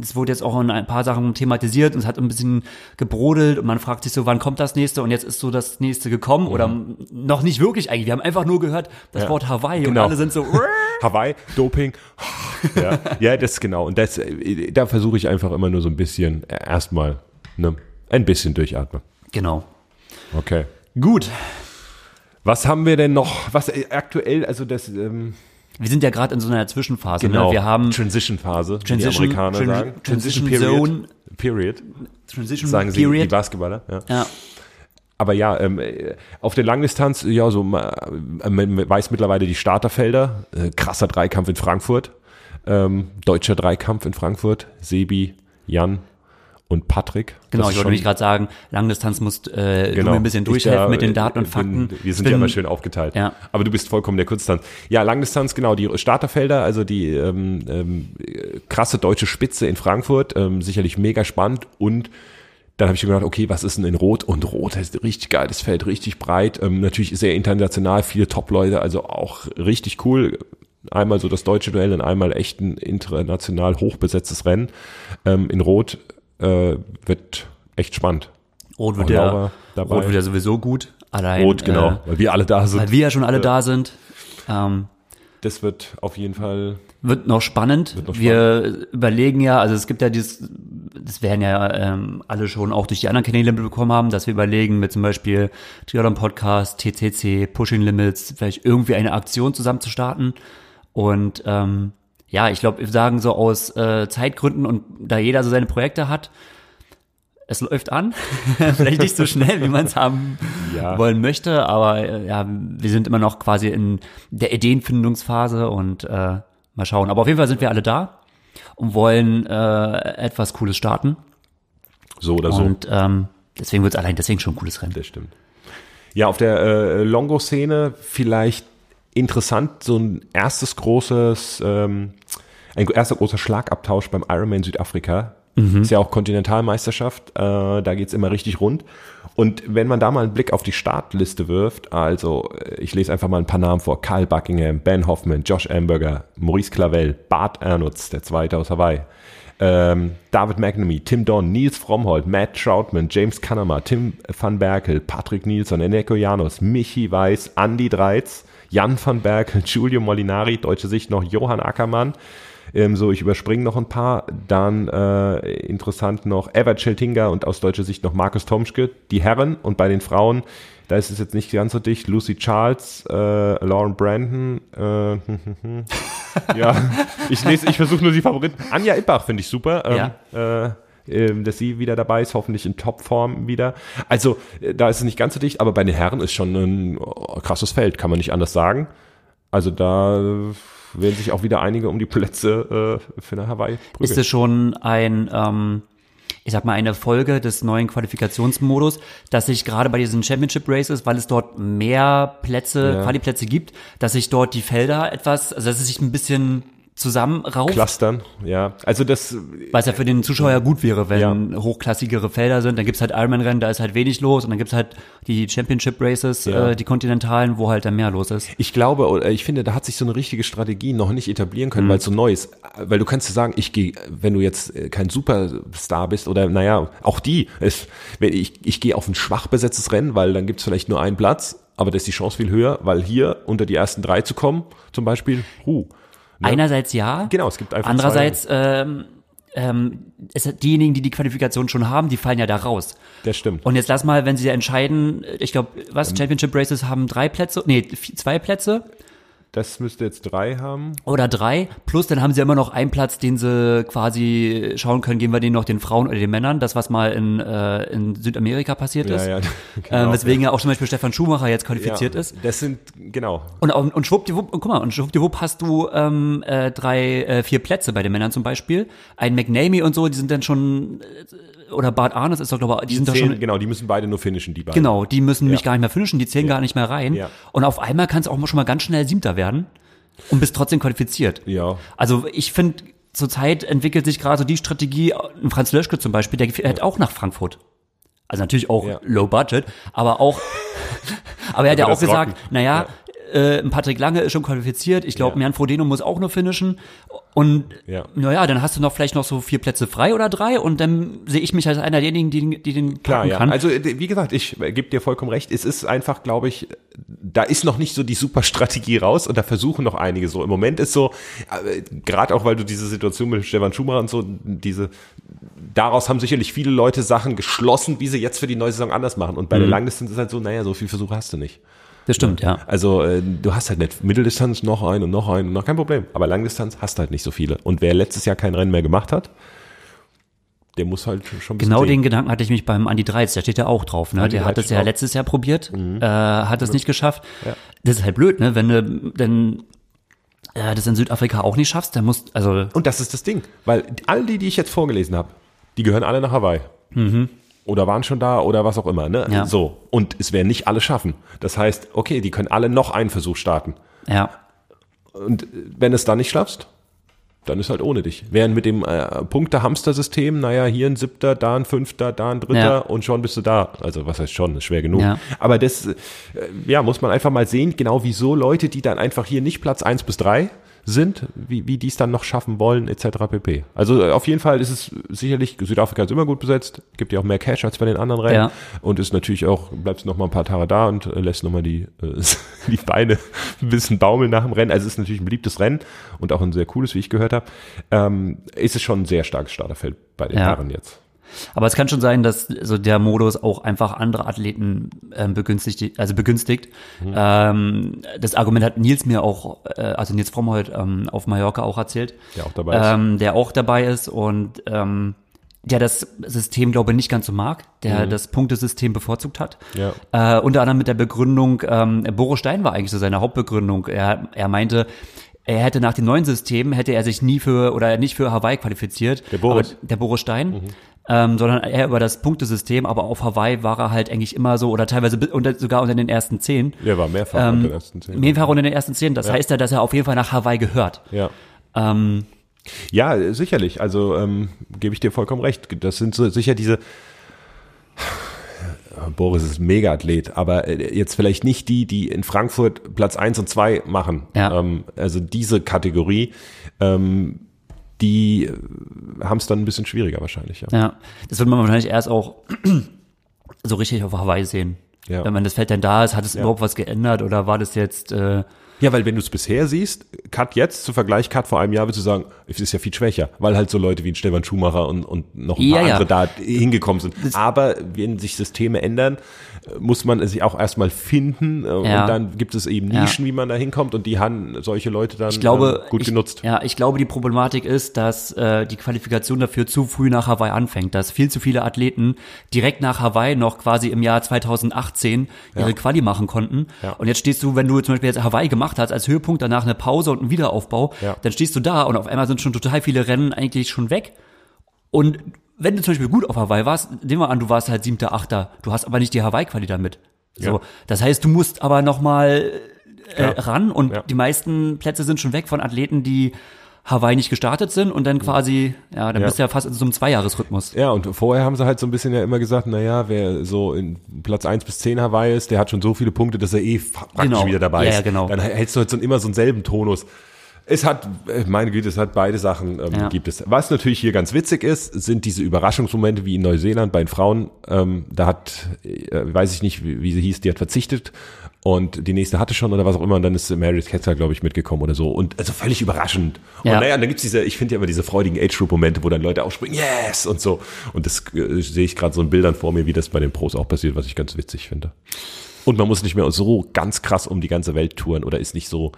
es wurde jetzt auch in ein paar Sachen thematisiert und es hat ein bisschen gebrodelt und man fragt sich so, wann kommt das nächste und jetzt ist so das nächste gekommen oder noch nicht wirklich eigentlich. Wir haben einfach nur gehört das Mhm. Ja. Wort Hawaii Genau. und alle sind so, Hawaii, Doping, ja, ja, das genau. Und das, da versuche ich einfach immer nur so ein bisschen erstmal, ne, ein bisschen durchatmen. genau. Okay. Gut. Was haben wir denn noch? Was aktuell, also das, ähm, Wir sind ja gerade in so einer Zwischenphase. genau, Ne? Wir haben Transition-Phase, wie die Transition- Amerikaner Tran- sagen. Transition Period. Zone. Period. Transition Sagen sie, die Period. Basketballer. Ja. ja. Aber ja, ähm, äh, auf der Langdistanz, ja, so man weiß mittlerweile die Starterfelder. Äh, krasser Dreikampf in Frankfurt. Ähm, deutscher Dreikampf in Frankfurt. Sebi, Jan und Patrick. Genau, ich wollte nämlich gerade sagen, Langdistanz musst äh, du Genau. mir ein bisschen durchhelfen da, mit den äh, Daten und bin- Fakten. Wir sind Ich ja bin- immer schön aufgeteilt. Ja. Aber du bist vollkommen der Kurzdistanz. Ja, Langdistanz, genau, die Starterfelder, also die ähm, ähm, krasse deutsche Spitze in Frankfurt, ähm, sicherlich mega spannend und dann habe ich mir gedacht, okay, was ist denn in Rot? Und Rot ist richtig geil, das Feld richtig breit, ähm, natürlich sehr international, viele Top-Leute, also auch richtig cool. Einmal so das deutsche Duell und einmal echt ein international hochbesetztes Rennen. Ähm, in Rot äh, wird echt spannend. Rot wird ja. Rot wird ja sowieso gut. Allein, Rot, genau, Äh, weil wir alle da sind. weil wir ja schon alle da sind. Ähm, Das wird auf jeden Fall. Wird noch spannend. Wird noch Wir überlegen ja, also es gibt ja dieses, das werden ja ähm, alle schon auch durch die anderen Kanäle bekommen haben, dass wir überlegen mit zum Beispiel Triathlon Podcast, TCC, Pushing Limits, vielleicht irgendwie eine Aktion zusammen zu starten. Und ähm, ja, ich glaube, wir sagen so aus äh, Zeitgründen und da jeder so seine Projekte hat, es läuft an. Vielleicht nicht so schnell, wie man es haben Ja. wollen möchte, aber äh, ja, wir sind immer noch quasi in der Ideenfindungsphase und äh, mal schauen. Aber auf jeden Fall sind wir alle da und wollen äh, etwas Cooles starten. So oder so. Und ähm, deswegen wird es allein deswegen schon ein cooles Rennen. Das stimmt. Ja, auf der äh, Longo-Szene vielleicht interessant, so ein erstes großes, ähm, ein erster großer Schlagabtausch beim Ironman Südafrika. Ist ja auch Kontinentalmeisterschaft, äh, da geht's immer richtig rund. Und wenn man da mal einen Blick auf die Startliste wirft, also äh, ich lese einfach mal ein paar Namen vor, Karl Buckingham, Ben Hoffman, Josh Amberger, Maurice Clavel, Bart Ernutz, der Zweite aus Hawaii, ähm, David McNamee, Tim Don, Nils Frommholt, Matt Troutman, James Kanama, Tim van Berkel, Patrick Nielsen, Eneko Janus, Michi Weiß, Andy Dreiz, Jan van Berkel, Giulio Molinari, deutsche Sicht noch Johann Ackermann. Ähm, so, ich überspringe noch ein paar. Dann äh, interessant noch Evert Scheltinga und aus deutscher Sicht noch Markus Tomschke, die Herren. Und bei den Frauen, da ist es jetzt nicht ganz so dicht, Lucy Charles, äh, Lauren Brandon, äh, ja, ich lese, ich versuche nur die Favoriten. Anja Ippach finde ich super. Ähm, äh, ähm, dass sie wieder dabei ist, hoffentlich in Topform wieder. Also, äh, da ist es nicht ganz so dicht, aber bei den Herren ist schon ein oh, krasses Feld, kann man nicht anders sagen. Also da äh, werden sich auch wieder einige um die Plätze äh, für eine Hawaii prügeln. Ist es schon ein, ähm, ich sag mal, eine Folge des neuen Qualifikationsmodus, dass sich gerade bei diesen Championship Races, weil es dort mehr Plätze, Ja. Quali-Plätze gibt, dass sich dort die Felder etwas, also dass es sich ein bisschen zusammenrauft, Clustern, ja. Also das, es ja für den Zuschauer gut wäre, wenn hochklassigere Felder sind. Dann gibt's halt Ironman-Rennen, da ist halt wenig los und dann gibt's halt die Championship Races, Ja. äh, die kontinentalen, wo halt dann mehr los ist. Ich glaube, oder ich finde, da hat sich so eine richtige Strategie noch nicht etablieren können, weil es so neu ist. Weil du kannst ja sagen, ich gehe, wenn du jetzt äh, kein Superstar bist oder naja, auch die, wenn ich, ich gehe auf ein schwach besetztes Rennen, weil dann gibt es vielleicht nur einen Platz, aber da ist die Chance viel höher, weil hier unter die ersten drei zu kommen, zum Beispiel, huh. Ne? Einerseits ja. Genau, es gibt einfach Andererseits, ähm, ähm, es, diejenigen, die die Qualifikation schon haben, die fallen ja da raus. Das stimmt. Und jetzt lass mal, wenn sie entscheiden, ich glaube, was, Championship Races haben drei Plätze, nee, zwei Plätze Das müsste jetzt drei haben. oder drei, plus dann haben sie immer noch einen Platz, den sie quasi schauen können, geben wir den noch den Frauen oder den Männern, das was mal in, äh, in Südamerika passiert ist. Ja, ja, äh, weswegen ja auch zum Beispiel Stefan Schumacher jetzt qualifiziert ja, ist. Das sind, genau. Und, und, und schwuppdiwupp, und guck mal, und schwuppdiwupp hast du ähm, äh, drei, äh, vier Plätze bei den Männern zum Beispiel. Ein McNamee und so, die sind dann schon, äh, oder Bart Arnes ist doch, glaube ich, die sind doch Zehn, schon, genau, die müssen beide nur finishen, die beiden. genau, die müssen mich Ja. gar nicht mehr finishen, die zählen gar nicht mehr rein. Ja. Und auf einmal kannst du auch schon mal ganz schnell Siebter werden und bist trotzdem qualifiziert. Ja. Also ich finde, zurzeit entwickelt sich gerade so die Strategie, ein Franz Löschke zum Beispiel, der fährt auch nach Frankfurt. Also natürlich auch Ja. low budget, aber auch, aber er hat ja auch gesagt, rocken. naja, äh, Patrick Lange ist schon qualifiziert, ich glaube, Ja. Jan Frodeno muss auch nur finishen und Ja. naja, dann hast du noch vielleicht noch so vier Plätze frei oder drei und dann sehe ich mich als einer derjenigen, die, die den Klar, ja. kann. Also äh, wie gesagt, ich äh, gebe dir vollkommen recht. Es ist einfach, glaube ich, da ist noch nicht so die super Strategie raus und da versuchen noch einige so. Im Moment ist so, äh, gerade auch weil du diese Situation mit Stefan Schumacher und so, diese, daraus haben sicherlich viele Leute Sachen geschlossen, wie sie jetzt für die neue Saison anders machen. Und bei Mhm. der Langdistanz ist halt so, naja, so viel Versuche hast du nicht. Das stimmt, ja. Also äh, du hast halt nicht Mitteldistanz noch ein und noch ein und noch kein Problem. Aber Langdistanz hast halt nicht so viele. Und wer letztes Jahr kein Rennen mehr gemacht hat, der muss halt schon ein bisschen Genau den Gedanken hatte ich mich beim Andi Dreiz, der steht ja auch drauf, ne? Andi Der hat es ja letztes Jahr probiert, äh, hat es nicht geschafft. Ja. Das ist halt blöd, ne? Wenn du denn äh, das in Südafrika auch nicht schaffst, dann musst, also Und das ist das Ding, weil all die, die ich jetzt vorgelesen habe, die gehören alle nach Hawaii. Oder waren schon da oder was auch immer. Ne? Ja. So. Und es werden nicht alle schaffen. Das heißt, okay, die können alle noch einen Versuch starten. ja. Und äh, wenn es dann nicht schaffst, dann ist halt ohne dich. Während mit dem äh, Punkte-Hamster-System, naja, hier ein Siebter, da ein Fünfter, da ein Dritter Ja. und schon bist du da. Also was heißt schon, ist schwer genug. Ja. Aber das, äh, ja, muss man einfach mal sehen, genau wieso Leute, die dann einfach hier nicht Platz eins bis drei sind, wie, wie die es dann noch schaffen wollen, etc. pp. Also äh, auf jeden Fall ist es sicherlich, Südafrika ist immer gut besetzt, gibt ja auch mehr Cash als bei den anderen Rennen Ja. und ist natürlich auch, bleibst noch mal ein paar Tage da und äh, lässt noch mal die, äh, die Beine ein bisschen baumeln nach dem Rennen. Also es ist natürlich ein beliebtes Rennen und auch ein sehr cooles, wie ich gehört habe. Ähm, ist es schon ein sehr starkes Starterfeld bei den Ja. Herren jetzt. Aber es kann schon sein, dass so der Modus auch einfach andere Athleten ähm, begünstigt, also begünstigt. Mhm. Ähm, das Argument hat Nils mir auch, äh, also Nils Frommholt ähm, auf Mallorca auch erzählt, Der auch dabei ist. ähm, der auch dabei ist und ähm, der das System, glaube ich, nicht ganz so mag, der das Punktesystem bevorzugt hat. Mhm. Ja. Äh, unter anderem mit der Begründung, ähm, Boris Stein war eigentlich so seine Hauptbegründung. Er, er meinte, er hätte nach dem neuen System, hätte er sich nie für oder nicht für Hawaii qualifiziert. Der Boris? Der Boris Stein. Ähm, sondern eher über das Punktesystem, aber auf Hawaii war er halt eigentlich immer so oder teilweise unter, sogar unter den ersten zehn. Der war mehrfach Ähm, unter den ersten zehn. Mehrfach unter den ersten zehn. Das heißt ja, dass er auf jeden Fall nach Hawaii gehört. Ja. Ähm, Ja, sicherlich. Also ähm, gebe ich dir vollkommen recht. Das sind so sicher diese. Boris ist Mega-Athlet, aber äh, jetzt vielleicht nicht die, die in Frankfurt Platz eins und zwei machen. Ja. Ähm, also diese Kategorie, ähm, die äh, haben es dann ein bisschen schwieriger wahrscheinlich. Ja. Ja, das wird man wahrscheinlich erst auch so richtig auf Hawaii sehen. Ja. Wenn man das Feld dann da ist, hat es überhaupt was geändert oder war das jetzt, äh, Ja, weil wenn du es bisher siehst, Cut jetzt zu Vergleich Cut vor einem Jahr, würdest du sagen, es ist ja viel schwächer, weil halt so Leute wie ein Stefan Schumacher und, und noch ein Ja, paar ja. andere da hingekommen sind. Aber wenn sich Systeme ändern, muss man sich auch erstmal finden äh, Ja. und dann gibt es eben Ja. Nischen, wie man da hinkommt und die haben solche Leute dann ich glaube, äh, gut ich, genutzt. Ja, ich glaube, die Problematik ist, dass äh, die Qualifikation dafür zu früh nach Hawaii anfängt, dass viel zu viele Athleten direkt nach Hawaii noch quasi im Jahr 2018 ihre Quali machen konnten. Ja. Und jetzt stehst du, wenn du zum Beispiel jetzt Hawaii gemacht hast als Höhepunkt, danach eine Pause und einen Wiederaufbau, Ja. dann stehst du da und auf einmal sind schon total viele Rennen eigentlich schon weg. Und wenn du zum Beispiel gut auf Hawaii warst, nehmen wir an, du warst halt siebter, achter, du hast aber nicht die Hawaii-Quali damit. So, Ja. das heißt, du musst aber noch mal äh, Ja. ran und Ja. die meisten Plätze sind schon weg von Athleten, die Hawaii nicht gestartet sind und dann quasi, ja, dann Ja. bist du ja fast in so einem Zweijahresrhythmus. Ja, und vorher haben sie halt so ein bisschen ja immer gesagt, naja, wer so in Platz 1 bis 10 Hawaii ist, der hat schon so viele Punkte, dass er eh praktisch Genau. wieder dabei Ja, ist. ja, genau. Dann hältst du halt so immer so einen selben Tonus. Es hat, äh, meine Güte, es hat beide Sachen, ähm, Ja. gibt es. Was natürlich hier ganz witzig ist, sind diese Überraschungsmomente wie in Neuseeland bei den Frauen. Ähm, da hat, äh, weiß ich nicht, wie, wie sie hieß, die hat verzichtet und die nächste hatte schon oder was auch immer und dann ist Meredith Ketzer, glaube ich, mitgekommen oder so. Und also völlig überraschend. Und Ja. naja, und dann gibt's diese, ich finde ja immer diese freudigen Age-Group-Momente, wo dann Leute aufspringen, yes! Und so. Und das äh, sehe ich gerade so in Bildern vor mir, wie das bei den Pros auch passiert, was ich ganz witzig finde. Und man muss nicht mehr so ganz krass um die ganze Welt touren oder ist nicht so,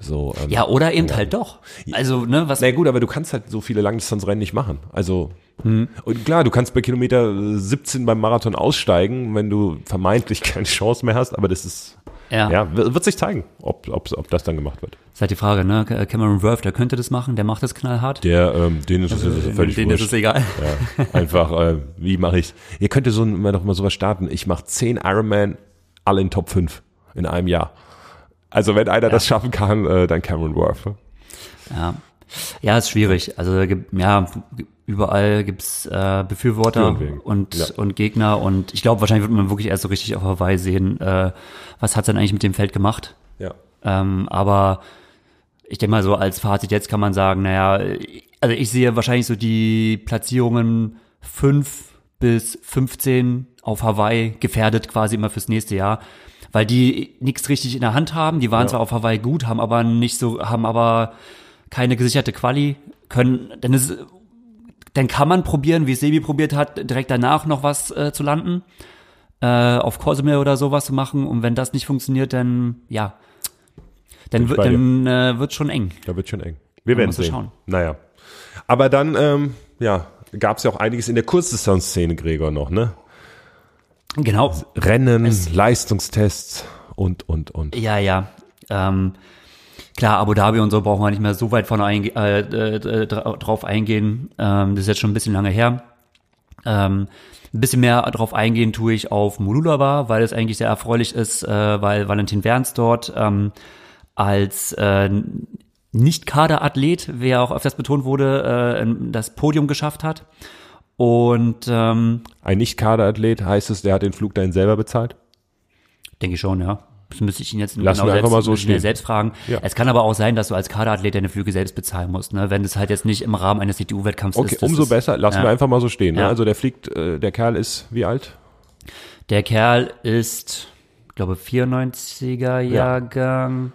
so. Ähm, Ja, oder eben halt doch. Also, ne, was, na gut, aber du kannst halt so viele Langdistanzrennen nicht machen. Also, Hm. und klar, du kannst bei Kilometer 17 beim Marathon aussteigen, wenn du vermeintlich keine Chance mehr hast, aber das ist, ja, ja, wird sich zeigen, ob, ob, ob das dann gemacht wird. ist halt die Frage, ne, Cameron Worth, der könnte das machen, der macht das knallhart. Der, ähm, denen ist es völlig Also, Denen ist wurscht. es egal. Ja, einfach, äh, wie mache ich Ihr könnt so mal doch mal sowas starten. Ich mache 10 Ironman, alle in Top 5 in einem Jahr. Also wenn einer das schaffen kann, äh, dann Cameron Worth. ne? Ja. Ja, ist schwierig. Also ja, überall gibt's äh, Befürworter Für und Ja. und Gegner und ich glaube, wahrscheinlich wird man wirklich erst so richtig auf Hawaii sehen, äh, was hat's denn eigentlich mit dem Feld gemacht. Ja. Ähm, aber ich denke mal so als Fazit jetzt kann man sagen, naja, also ich sehe wahrscheinlich so die Platzierungen fünf bis 15 auf Hawaii gefährdet quasi immer fürs nächste Jahr, weil die nichts richtig in der Hand haben. Die waren Ja. zwar auf Hawaii gut, haben aber nicht so, haben aber keine gesicherte Quali, können, dann ist, dann kann man probieren, wie Sebi probiert hat, direkt danach noch was äh, zu landen, äh, auf Cozumel oder sowas zu machen. Und wenn das nicht funktioniert, dann ja, dann, wird dann äh, wird schon eng. Da wird schon eng. Wir werden sehen. schauen. Naja. Aber dann, ähm, ja, gab es ja auch einiges in der Kurzdistanzszene, Gregor, noch, ne? Genau. Rennen, Leistungstests und, und, und. Ja, ja. Ähm, klar, Abu Dhabi und so brauchen wir nicht mehr so weit von einge äh, äh, dra- drauf eingehen. Ähm, das ist jetzt schon ein bisschen lange her. Ähm, ein bisschen mehr drauf eingehen tue ich auf Mululaba, weil es eigentlich sehr erfreulich ist, äh, weil Valentin Werns dort ähm, als äh, Nicht-Kaderathlet, wie er auch öfters betont wurde, äh, das Podium geschafft hat. Und ähm, Ein Nicht-Kaderathlet heißt es, der hat den Flug dahin selber bezahlt? denke ich schon, ja. Das müsste ich ihn jetzt Lassen wir selbst, mal so schnell selbst fragen. Ja. Es kann aber auch sein, dass du als Kaderathlet deine Flüge selbst bezahlen musst, ne? wenn es halt jetzt nicht im Rahmen eines CTU-Wettkampfs Okay, ist. Das umso ist, besser. Lassen ja. wir einfach mal so stehen. Ne? Ja. Also der fliegt, äh, der Kerl ist wie alt? Der Kerl ist, glaube, 94er Jahrgang.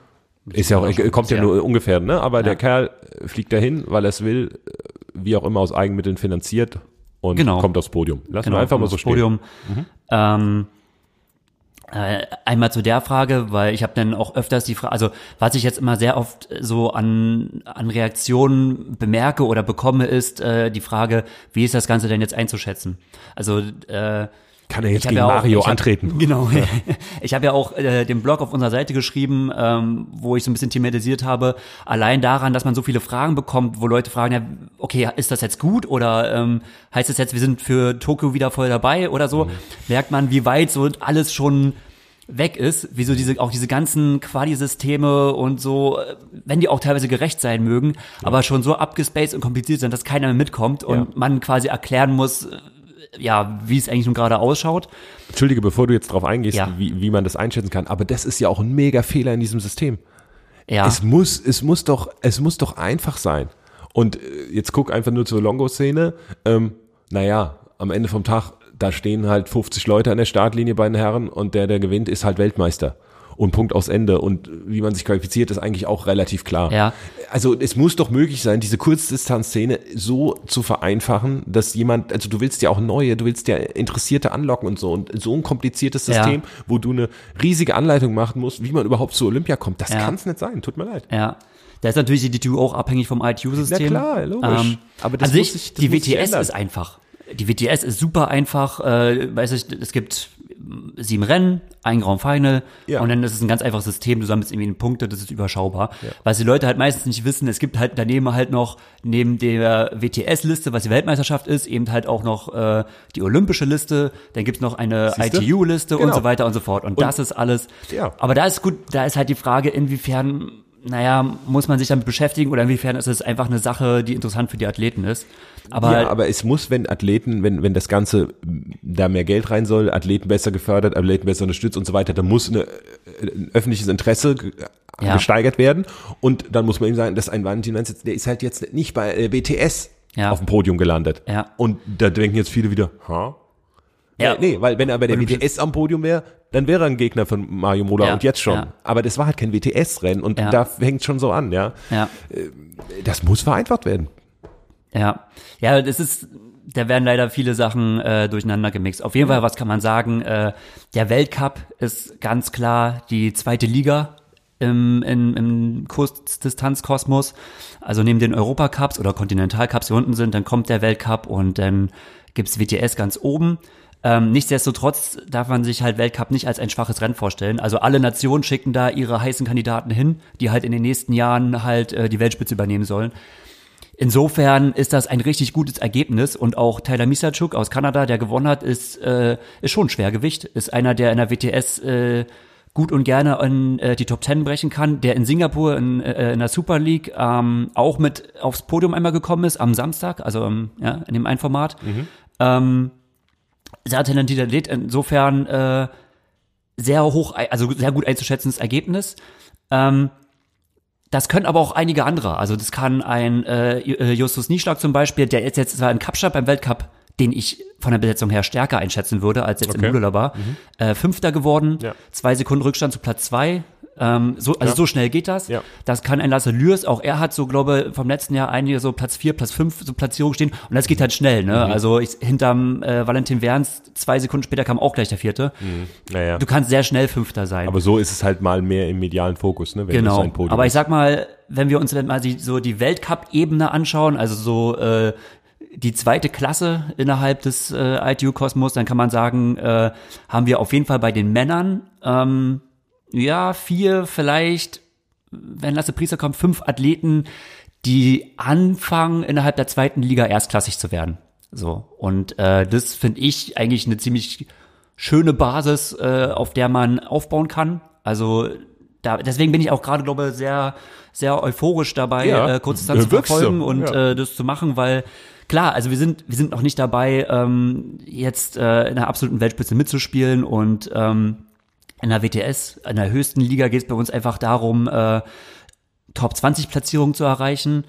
Ist ja auch, kommt ja nur ungefähr, ne? Aber der. Kerl fliegt dahin, weil er es will, äh, wie auch immer aus Eigenmitteln finanziert und Genau. kommt aufs Podium. Lassen Genau, wir einfach mal so stehen. Podium. Ähm, äh, einmal zu der Frage, weil ich habe dann auch öfters die Frage, also was ich jetzt immer sehr oft so an, an Reaktionen bemerke oder bekomme, ist äh, die Frage, wie ist das Ganze denn jetzt einzuschätzen? Also äh, Kann er jetzt gegen ja auch- Mario hab, antreten? Genau. Ich habe ja auch äh, den Blog auf unserer Seite geschrieben, ähm, wo ich so ein bisschen thematisiert habe, allein daran, dass man so viele Fragen bekommt, wo Leute fragen, ja, okay, ist das jetzt gut oder ähm, heißt es jetzt, wir sind für Tokio wieder voll dabei oder so, merkt man, wie weit so alles schon weg ist, wie so diese, auch diese ganzen Quali-Systeme und so, äh, wenn die auch teilweise gerecht sein mögen, aber schon so abgespaced und kompliziert sind, dass keiner mehr mitkommt und Ja. man quasi erklären muss, äh, ja, wie es eigentlich nun gerade ausschaut. Entschuldige, bevor du jetzt drauf eingehst, Ja. wie, wie man das einschätzen kann, aber das ist ja auch ein mega Fehler in diesem System. Ja. Es muss, es muss doch, es muss doch einfach sein. Und äh, jetzt guck einfach nur zur Longo-Szene. Ähm, naja, am Ende vom Tag, da stehen halt 50 Leute an der Startlinie bei den Herren und der, der gewinnt, ist halt Weltmeister. Und Punkt aus Ende. Und wie man sich qualifiziert, ist eigentlich auch relativ klar. Ja. Also es muss doch möglich sein, diese Kurzdistanzszene so zu vereinfachen, dass jemand, also du willst ja auch neue, du willst ja Interessierte anlocken und so. Und so ein kompliziertes Ja. System, wo du eine riesige Anleitung machen musst, wie man überhaupt zu Olympia kommt, das Ja. kann es nicht sein. Tut mir leid. Ja. Da ist natürlich die DTU auch abhängig vom ITU-System. Na klar, logisch. Aber das an muss sich, sich- das die muss WTS ist einfach. Die WTS ist super einfach. Äh, weiß ich, es gibt sieben Rennen, ein Grand Final Ja. und dann ist es ein ganz einfaches System. Du sammelst irgendwie Punkte, das ist überschaubar. Was die Leute halt meistens nicht wissen, es gibt halt daneben halt noch neben der WTS-Liste, was die Weltmeisterschaft ist, eben halt auch noch äh, die olympische Liste. Dann gibt's noch eine? ITU-Liste und Genau. so weiter und so fort. Und, das ist alles. Ja. Aber da ist gut, da ist halt die Frage, inwiefern, naja, muss man sich damit beschäftigen oder inwiefern ist es einfach eine Sache, die interessant für die Athleten ist. Aber, ja, aber es muss, wenn Athleten, wenn, wenn das Ganze m, da mehr Geld rein soll, Athleten besser gefördert, Athleten besser unterstützt und so weiter, dann muss eine, äh, ein öffentliches Interesse Ja. gesteigert werden. Und dann muss man ihm sagen, dass ein Valentin Wenzel, der ist halt jetzt nicht bei äh, BTS Ja. auf dem Podium gelandet. Ja. Und da denken jetzt viele wieder, ha? Ja. Ja. Nee, weil wenn er bei der WTS am Podium wäre, dann wäre er ein Gegner von Mario Mola Ja, und jetzt schon. ja. Aber das war halt kein WTS-Rennen und Ja. da hängt schon so an, ja. ja, Das muss vereinfacht werden. ja, ja, das ist, da werden leider viele Sachen äh, durcheinander gemixt. Auf jeden Fall, was kann man sagen? Äh, der Weltcup ist ganz klar die zweite Liga im, im, im Kurzdistanzkosmos. Also neben den Europacups oder Kontinentalcups, die unten sind, dann kommt der Weltcup und dann gibt's WTS ganz oben. Ähm, nichtsdestotrotz darf man sich halt Weltcup nicht als ein schwaches Rennen vorstellen. Also alle Nationen schicken da ihre heißen Kandidaten hin, die halt in den nächsten Jahren halt äh, die Weltspitze übernehmen sollen. Insofern ist das ein richtig gutes Ergebnis und auch Tyler Misachuk aus Kanada, der gewonnen hat, ist, äh, ist schon Schwergewicht, ist einer, der in der WTS äh, gut und gerne in äh, die Top Ten brechen kann, der in Singapur in, äh, in der Super League ähm, auch mit aufs Podium einmal gekommen ist am Samstag, also ähm, ja, in dem einen Format. Ähm, sehr talentierter Athlet, insofern äh, sehr hoch, also sehr gut einzuschätzendes Ergebnis. Ähm, das können aber auch einige andere. Also das kann ein äh, Justus Nieschlag zum Beispiel, der jetzt, jetzt zwar in Kapstadt beim Weltcup, den ich von der Besetzung her stärker einschätzen würde, als jetzt Okay. im Lula war, äh, Fünfter geworden, Ja. zwei Sekunden Rückstand zu Platz zwei. Ähm, so, also Ja. so schnell geht das. Ja. Das kann ein Lasse Lürs, auch er hat so, glaube vom letzten Jahr einige so Platz vier, Platz fünf so Platzierung stehen und das geht halt schnell. Mhm. Ne? Also ich, hinterm äh, Valentin Werns, zwei Sekunden später kam auch gleich der vierte. Naja. Du kannst sehr schnell Fünfter sein. Aber so ist es halt mal mehr im medialen Fokus, ne? Wenn Genau. ein Podium Aber ich sag mal, wenn wir uns dann mal die, so die Weltcup-Ebene anschauen, also so äh, die zweite Klasse innerhalb des äh, ITU-Kosmos, dann kann man sagen, äh, haben wir auf jeden Fall bei den Männern ähm, ja vier, vielleicht, wenn Lasse Priester kommt, fünf Athleten, die anfangen innerhalb der zweiten Liga erstklassig zu werden. So und äh, das finde ich eigentlich eine ziemlich schöne Basis, äh, auf der man aufbauen kann. Also da, deswegen bin ich auch gerade, glaube ich, sehr, sehr euphorisch dabei, Ja, äh, Kurzdistanz zu wirkst du, verfolgen und ja. äh, das zu machen, weil klar, also wir sind, wir sind noch nicht dabei, ähm, jetzt äh, in der absoluten Weltspitze mitzuspielen und ähm, in der WTS, in der höchsten Liga geht es bei uns einfach darum, äh, Top 20 Platzierungen zu erreichen.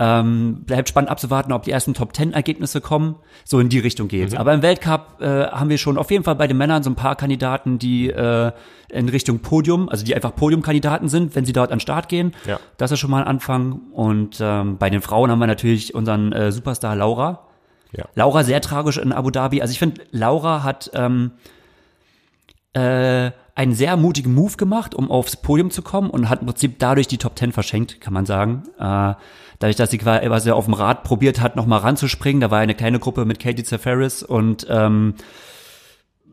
Ähm, bleibt spannend abzuwarten, ob die ersten Top 10 Ergebnisse kommen. So in die Richtung geht's. Aber im Weltcup äh, haben wir schon auf jeden Fall bei den Männern so ein paar Kandidaten, die äh, in Richtung Podium, also die einfach Podiumkandidaten sind, wenn sie dort an den Start gehen. Ja. Das ist schon mal ein Anfang. Und ähm, bei den Frauen haben wir natürlich unseren äh, Superstar Laura. Ja. Laura sehr tragisch in Abu Dhabi. Also ich finde, Laura hat ähm, äh, einen sehr mutigen Move gemacht, um aufs Podium zu kommen und hat im Prinzip dadurch die Top Ten verschenkt, kann man sagen. Äh, dadurch, dass sie quasi auf dem Rad probiert hat, nochmal ranzuspringen. Da war eine kleine Gruppe mit Katie Zafaris und ähm,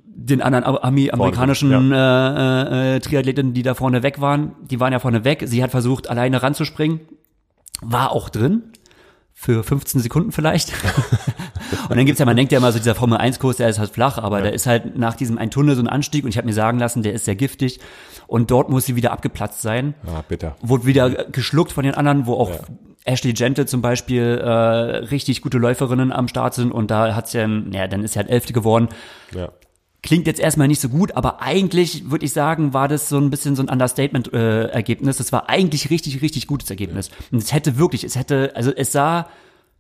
den anderen Ami amerikanischen äh, äh, Triathleten, die da vorne weg waren. Die waren ja vorne weg. Sie hat versucht, alleine ranzuspringen. War auch drin. Für 15 Sekunden vielleicht. und dann gibt's ja, man denkt ja immer so, dieser Formel 1 Kurs, der ist halt flach, aber da ist halt nach diesem ein Tunnel so ein Anstieg und ich habe mir sagen lassen, der ist sehr giftig. Und dort muss sie wieder abgeplatzt sein Ah, bitter. wurde wieder geschluckt von den anderen, wo auch Ashley Gentle zum Beispiel äh, richtig gute Läuferinnen am Start sind und da hat's ja, ja, dann ist sie halt Elfte geworden. Ja. Klingt jetzt erstmal nicht so gut, aber eigentlich würde ich sagen, war das so ein bisschen so ein Understatement-Ergebnis. das war eigentlich richtig, richtig gutes Ergebnis. Und es hätte wirklich, es hätte, also es sah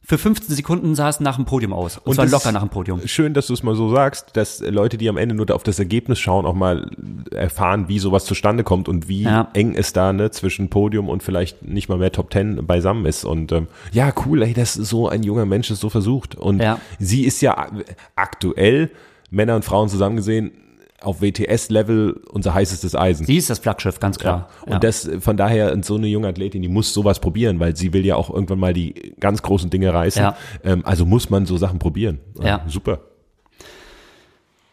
für 15 Sekunden sah es nach dem Podium aus. Und, zwar das locker nach dem Podium. Schön, dass du es mal so sagst, dass Leute, die am Ende nur auf das Ergebnis schauen, auch mal erfahren, wie sowas zustande kommt und wie Ja. eng es da ne, zwischen Podium und vielleicht nicht mal mehr Top Ten beisammen ist. Und ähm, ja, cool, ey, dass so ein junger Mensch es so versucht. Und Ja. sie ist ja aktuell, Männer und Frauen zusammen gesehen, auf WTS-Level unser heißestes Eisen. Sie ist das Flaggschiff, ganz klar. Und das von daher so eine junge Athletin, die muss sowas probieren, weil sie will ja auch irgendwann mal die ganz großen Dinge reißen. Ja. Ähm, also muss man so Sachen probieren. Ja. Super.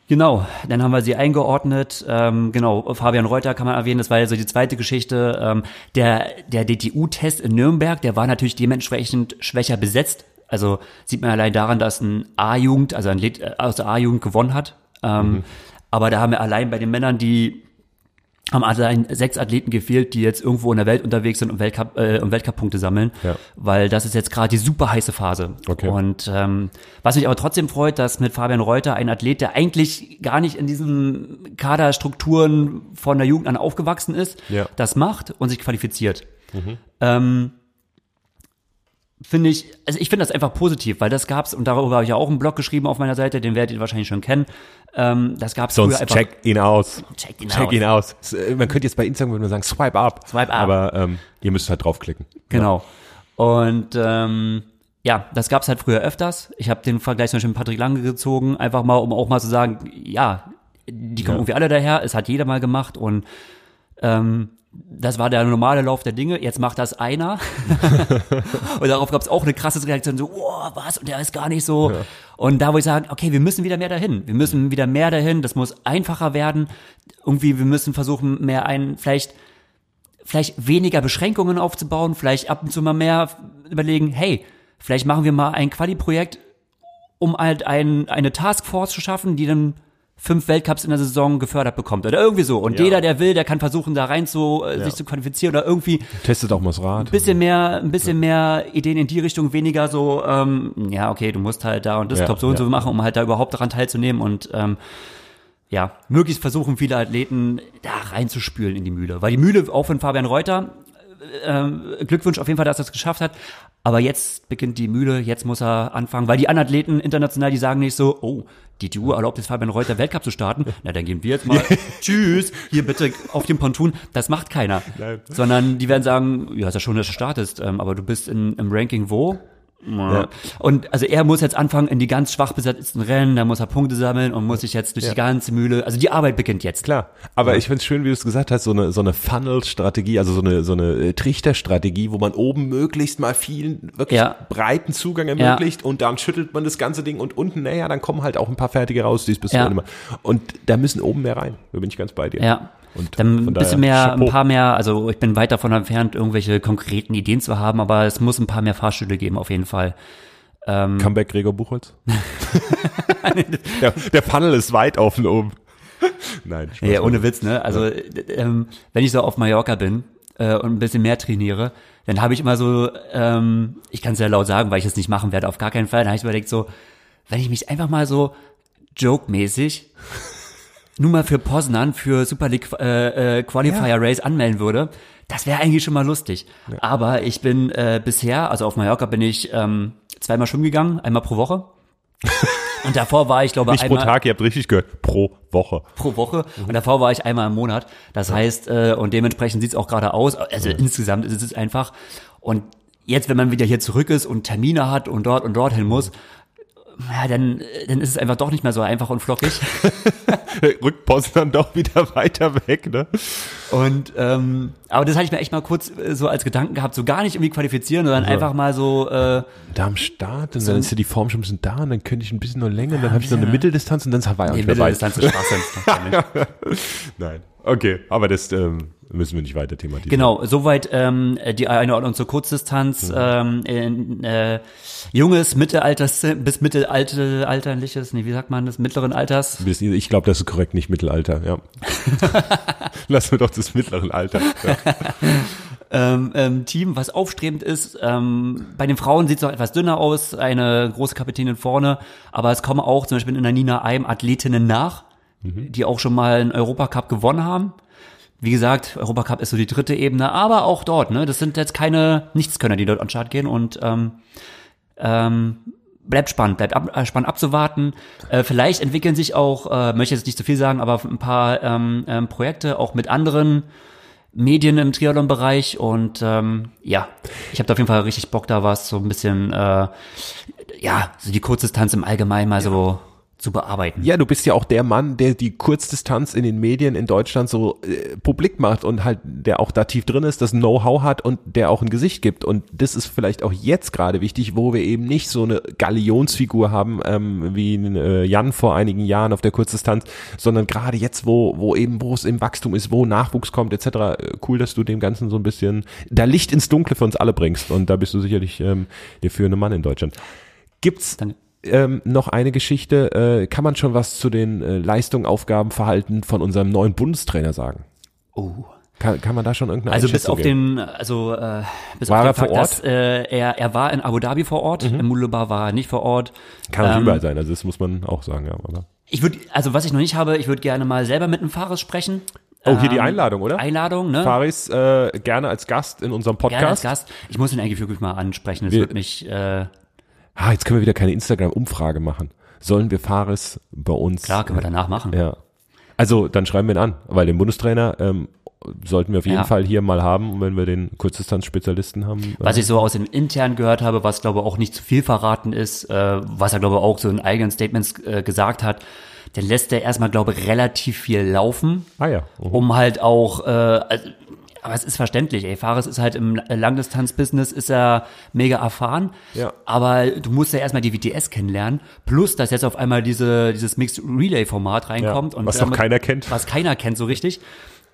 Genau, dann haben wir sie eingeordnet. Ähm, genau, Fabian Reuter kann man erwähnen, das war ja so die zweite Geschichte. Ähm, der der DTU-Test in Nürnberg, der war natürlich dementsprechend schwächer besetzt. Also sieht man allein daran, dass ein A-Jugend, also ein Athlet äh, aus der A-Jugend gewonnen hat. Ähm, Aber da haben wir allein bei den Männern, die haben allein sechs Athleten gefehlt, die jetzt irgendwo in der Welt unterwegs sind und Weltcup, äh, und Weltcup-Punkte sammeln, Ja. weil das ist jetzt gerade die super heiße Phase. Okay. Und ähm, was mich aber trotzdem freut, dass mit Fabian Reuter ein Athlet, der eigentlich gar nicht in diesen Kaderstrukturen von der Jugend an aufgewachsen ist, Ja. das macht und sich qualifiziert. Ähm, finde ich, also ich finde das einfach positiv, weil das gab's und darüber habe ich ja auch einen Blog geschrieben auf meiner Seite, den werdet ihr wahrscheinlich schon kennen. Ähm, das gab's früher Sonst einfach. check ihn aus. Check ihn check aus. ihn aus. Äh, Man könnte jetzt bei Instagram würde man sagen, swipe up. Swipe up. Aber ähm, ihr müsst halt draufklicken. Genau. Und ähm, ja, das gab's halt früher öfters. Ich habe den Vergleich zum Beispiel mit Patrick Lange gezogen, einfach mal, um auch mal zu sagen, ja, die kommen Ja. irgendwie alle daher, es hat jeder mal gemacht und ähm, das war der normale Lauf der Dinge. Jetzt macht das einer. und darauf gab's auch eine krasse Reaktion, so, oh, was? Und der ist gar nicht so. Und da wo ich sagen, okay, wir müssen wieder mehr dahin. Wir müssen wieder mehr dahin. Das muss einfacher werden. Irgendwie, wir müssen versuchen, mehr ein, vielleicht vielleicht weniger Beschränkungen aufzubauen, vielleicht ab und zu mal mehr überlegen, hey, vielleicht machen wir mal ein Quali-Projekt, um halt ein, eine Taskforce zu schaffen, die dann fünf Weltcups in der Saison gefördert bekommt oder irgendwie so. Und Ja. jeder, der will, der kann versuchen, da rein zu, äh, sich zu qualifizieren oder irgendwie Testet auch mal das Rad. ein bisschen mehr, ein bisschen mehr Ideen in die Richtung, weniger so, ähm, ja, okay, du musst halt da und das Ja, Top so und ja. so machen, um halt da überhaupt daran teilzunehmen und ähm, ja, möglichst versuchen viele Athleten da reinzuspülen in die Mühle. Weil die Mühle, auch von Fabian Reuter, ähm, Glückwunsch auf jeden Fall, dass er es geschafft hat. Aber jetzt beginnt die Mühle, jetzt muss er anfangen, weil die anderen Athleten international, die sagen nicht so, oh, die TU erlaubt es Fabian Reuter Weltcup zu starten. Na, dann gehen wir jetzt mal, tschüss, hier bitte auf dem Ponton. Das macht keiner. Nein. Sondern die werden sagen, ja, ist ja schon, dass du startest, ähm, aber du bist in, im Ranking wo? Und also er muss jetzt anfangen in die ganz schwach besetzten Rennen, da muss er Punkte sammeln und muss sich jetzt durch die ganze Mühle, also die Arbeit beginnt jetzt. Klar, aber ich find's schön, wie du es gesagt hast, so eine so eine Funnel-Strategie, also so eine so eine äh, Trichterstrategie, wo man oben möglichst mal vielen wirklich Ja. breiten Zugang ermöglicht und dann schüttelt man das ganze Ding und unten, naja, dann kommen halt auch ein paar fertige raus, die es bisher Ja. immer. Und da müssen oben mehr rein. Da bin ich ganz bei dir. Ja. Und Dann ein bisschen mehr, Chapeau. ein paar mehr, also ich bin weit davon entfernt, irgendwelche konkreten Ideen zu haben, aber es muss ein paar mehr Fahrstühle geben, auf jeden Fall. Comeback Gregor Buchholz. der, der Funnel ist weit offen oben. Nein, Spaß Ja, ohne Witz, ne? Also äh, ähm, wenn ich so auf Mallorca bin äh, und ein bisschen mehr trainiere, dann habe ich immer so, ähm, ich kann es ja laut sagen, weil ich es nicht machen werde, auf gar keinen Fall. Dann habe ich überlegt so, wenn ich mich einfach mal so joke-mäßig nur mal für Poznan für Super League äh, äh, Qualifier Ja. Race anmelden würde, das wäre eigentlich schon mal lustig. Aber ich bin äh, bisher, also auf Mallorca bin ich ähm, zweimal schwimmen gegangen, einmal pro Woche. Und davor war ich, glaube Nicht pro einmal Tag, ihr habt richtig gehört, pro Woche. pro Woche und davor war ich einmal im Monat. Das heißt, äh, und dementsprechend sieht's auch gerade aus. Also insgesamt ist es einfach. Und jetzt, wenn man wieder hier zurück ist und Termine hat und dort und dorthin muss, ja, dann, äh, dann ist es einfach doch nicht mehr so einfach und flockig. Rückt Poznan doch wieder weiter weg, ne? Und ähm, aber das hatte ich mir echt mal kurz äh, so als Gedanken gehabt, so gar nicht irgendwie qualifizieren, sondern einfach mal so äh, Da am Start und dann ist ja die Form schon ein bisschen da und dann könnte ich ein bisschen noch länger und dann habe ich noch eine Mitteldistanz und dann ist Hawaii auch die nicht mehr. Mitteldistanz ist. Nein. Okay, aber das ähm, müssen wir nicht weiter thematisieren. Genau, soweit ähm, die Einordnung zur Kurzdistanz. Ähm, in, äh, junges, mittelalters bis mittelalte, alterliches, nee, wie sagt man das, mittleren Alters. Ich glaube, das ist korrekt, nicht Mittelalter, ja. Lassen wir doch das mittleren Alter. Ja. ähm, ähm, Team, was aufstrebend ist. Ähm, bei den Frauen sieht es noch etwas dünner aus, eine große Kapitänin vorne, aber es kommen auch zum Beispiel in der Nina Eim Athletinnen nach, die auch schon mal einen Europacup gewonnen haben. Wie gesagt, Europacup ist so die dritte Ebene, aber auch dort, ne, das sind jetzt keine Nichtskönner, die dort an den Start gehen und ähm, ähm, bleibt spannend, bleibt ab, äh, spannend abzuwarten. Äh, vielleicht entwickeln sich auch, äh, möchte jetzt nicht zu viel sagen, aber ein paar ähm, ähm, Projekte auch mit anderen Medien im Triathlon-Bereich und ähm, ja, ich habe da auf jeden Fall richtig Bock, da was so ein bisschen, äh, ja, so die Kurzdistanz im Allgemeinen mal so zu bearbeiten. ja, du bist ja auch der Mann, der die Kurzdistanz in den Medien in Deutschland so äh, publik macht und halt, der auch da tief drin ist, das Know-how hat und der auch ein Gesicht gibt. Und das ist vielleicht auch jetzt gerade wichtig, wo wir eben nicht so eine Galionsfigur haben, ähm, wie äh, Jan vor einigen Jahren auf der Kurzdistanz, sondern gerade jetzt, wo, wo eben, wo es im Wachstum ist, wo Nachwuchs kommt, etc. Äh, Cool, dass du dem Ganzen so ein bisschen da Licht ins Dunkle für uns alle bringst. Und da bist du sicherlich ähm, der führende Mann in Deutschland. Gibt's Danke. Ähm, noch eine Geschichte. Äh, kann man schon was zu den äh, Leistungen, Aufgaben, Verhalten von unserem neuen Bundestrainer sagen? Oh. Kann, kann man da schon irgendeine Also bis auf geben? den, also äh, bis War auf den er vor Fakt, Ort? dass äh, er, er war in Abu Dhabi vor Ort, Mhm. in Mulubar war er nicht vor Ort. Kann ähm, überall sein, also das muss man auch sagen, ja. Aber. Ich würde, also was ich noch nicht habe, ich würde gerne mal selber mit einem Fahrer sprechen. Oh, hier die Ähm, Einladung, oder? Einladung, ne? Faris äh, gerne als Gast in unserem Podcast. Gerne als Gast. Ich muss ihn eigentlich wirklich mal ansprechen. Es Wir- wird mich, äh, Ah, jetzt können wir wieder keine Instagram-Umfrage machen. Sollen wir Faris bei uns? klar, können wir danach machen. Ja. Also dann schreiben wir ihn an, weil den Bundestrainer ähm, sollten wir auf jeden Ja. Fall hier mal haben, wenn wir den Kurzdistanz-Spezialisten haben. äh, Was ich so aus dem intern gehört habe, was glaube auch nicht zu viel verraten ist, äh, was er glaube auch so in eigenen Statements äh, gesagt hat, dann lässt er erstmal glaube relativ viel laufen, ah ja. Mhm. um halt auch, äh, also, aber es ist verständlich, ey, Fares ist halt im Langdistanz-Business, ist er mega erfahren, Ja. aber du musst ja erstmal die WTS kennenlernen, plus dass jetzt auf einmal diese, dieses Mixed Relay-Format reinkommt. Ja, und was doch damit- keiner kennt. Was keiner kennt so richtig.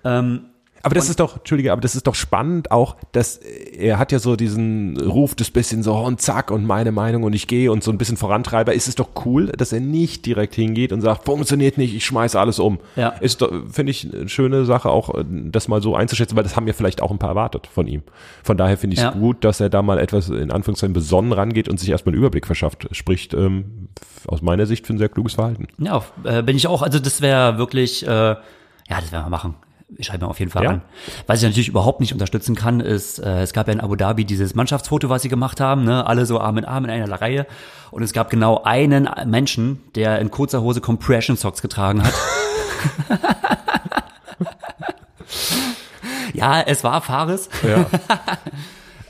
Ähm, Aber das ist doch, Entschuldige, aber das ist doch spannend auch, dass äh, er hat ja so diesen Ruf des bisschen so und zack und meine Meinung und ich gehe und so ein bisschen Vorantreiber. Ist es doch cool, dass er nicht direkt hingeht und sagt, funktioniert nicht, ich schmeiße alles um. Ja. Ist doch, finde ich, eine schöne Sache auch, äh, das mal so einzuschätzen, weil das haben ja vielleicht auch ein paar erwartet von ihm. Von daher finde ich es Ja. gut, dass er da mal etwas in Anführungszeichen besonnen rangeht und sich erstmal einen Überblick verschafft. Spricht ähm, aus meiner Sicht für ein sehr kluges Verhalten. Ja, äh, bin ich auch. Also das wäre wirklich, äh, ja, das werden wir machen. Ich schreibe mir auf jeden Fall Ja. an. Was ich natürlich überhaupt nicht unterstützen kann, ist, äh, es gab ja in Abu Dhabi dieses Mannschaftsfoto, was sie gemacht haben, ne? alle so Arm in Arm in einer Reihe. Und es gab genau einen Menschen, der in kurzer Hose Compression Socks getragen hat. ja, es war Fares. Ja.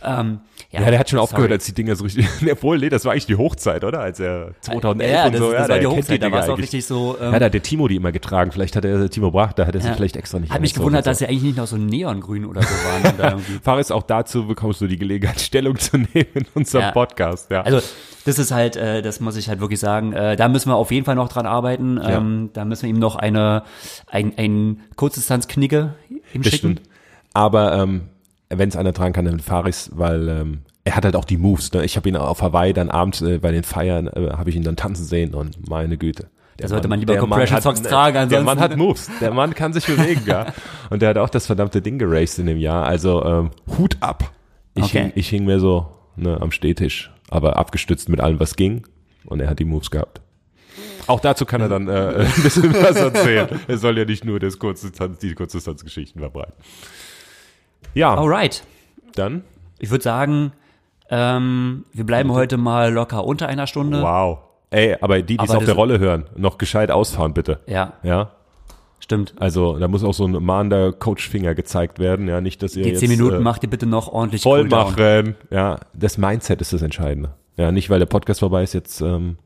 Ähm, Ja, der hat schon sorry. aufgehört, als die Dinger so richtig. Obwohl, nee, das war eigentlich die Hochzeit, oder? Als er 2011 ja, und das, so. das ja, war die Hochzeit, da war es auch richtig so. Ähm, Ja, da hat der Timo die immer getragen. Vielleicht hat er Timo Brach, da hat er sie Ja. vielleicht extra nicht Hat mich gewundert, und dass so. er eigentlich nicht noch so neongrün oder so waren. da. Faris, auch dazu bekommst du die Gelegenheit, Stellung zu nehmen in unserem Ja. Podcast. Ja. Also das ist halt, äh, das muss ich halt wirklich sagen, äh, da müssen wir auf jeden Fall noch dran arbeiten. Ähm, Da müssen wir ihm noch eine ein, ein Kurzdistanzknigge ihm das schicken. stimmt. Aber ähm, wenn es einer tragen kann, dann Faris, weil ähm, er hat halt auch die Moves. Ne? Ich habe ihn auf Hawaii dann abends äh, bei den Feiern, äh, habe ich ihn dann tanzen sehen und meine Güte. Der Da sollte man lieber der Mann Compression hat- Socks tragen, Der ansonsten- Mann hat Moves. Der Mann kann sich bewegen, ja. Und der hat auch das verdammte Ding geraced in dem Jahr. Also ähm, Hut ab. Ich, Okay. hing, ich hing mir so ne, am Stehtisch, aber abgestützt mit allem, was ging. Und er hat die Moves gehabt. Auch dazu kann er dann äh, ein bisschen was erzählen. Er soll ja nicht nur das Kurzdistanz, die Kurzdistanzgeschichten verbreiten. Ja, Alright. dann, Ich würde sagen, ähm, wir bleiben heute mal locker unter einer Stunde. wow. Ey, aber die, die es auf der Rolle hören, noch gescheit ausfahren, bitte. Ja, Ja, stimmt. also da muss auch so ein mahnender Coachfinger gezeigt werden. Ja, nicht, dass ihr Die jetzt, zehn Minuten äh, macht ihr bitte noch ordentlich voll Cooldown. machen. Ja, das Mindset ist das Entscheidende. Ja, nicht weil der Podcast vorbei ist, jetzt ähm,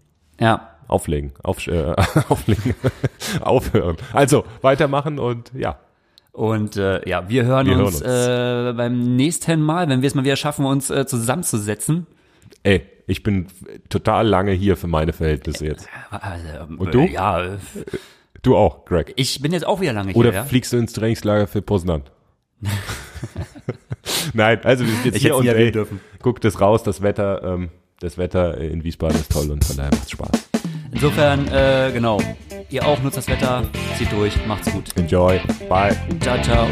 Ja. auflegen, auf, äh, auflegen, aufhören. Also weitermachen und ja, Und äh, ja, wir hören Wir hören uns, uns. Äh, beim nächsten Mal, wenn wir es mal wieder schaffen, uns äh, zusammenzusetzen. ey, ich bin total lange hier für meine Verhältnisse jetzt. Also, Und du? Äh, ja, äh, Du auch, Greg. ich bin jetzt auch wieder lange Oder hier. Ja? fliegst du ins Trainingslager für Poznan? Nein, also wir sind jetzt Ich hier und ey, dürfen. guckt es raus, das Wetter, ähm, das Wetter in Wiesbaden ist toll und von daher macht's Spaß. Insofern, äh, genau. Ihr auch nutzt das Wetter, zieht durch, macht's gut. Enjoy, bye. Ciao, ciao.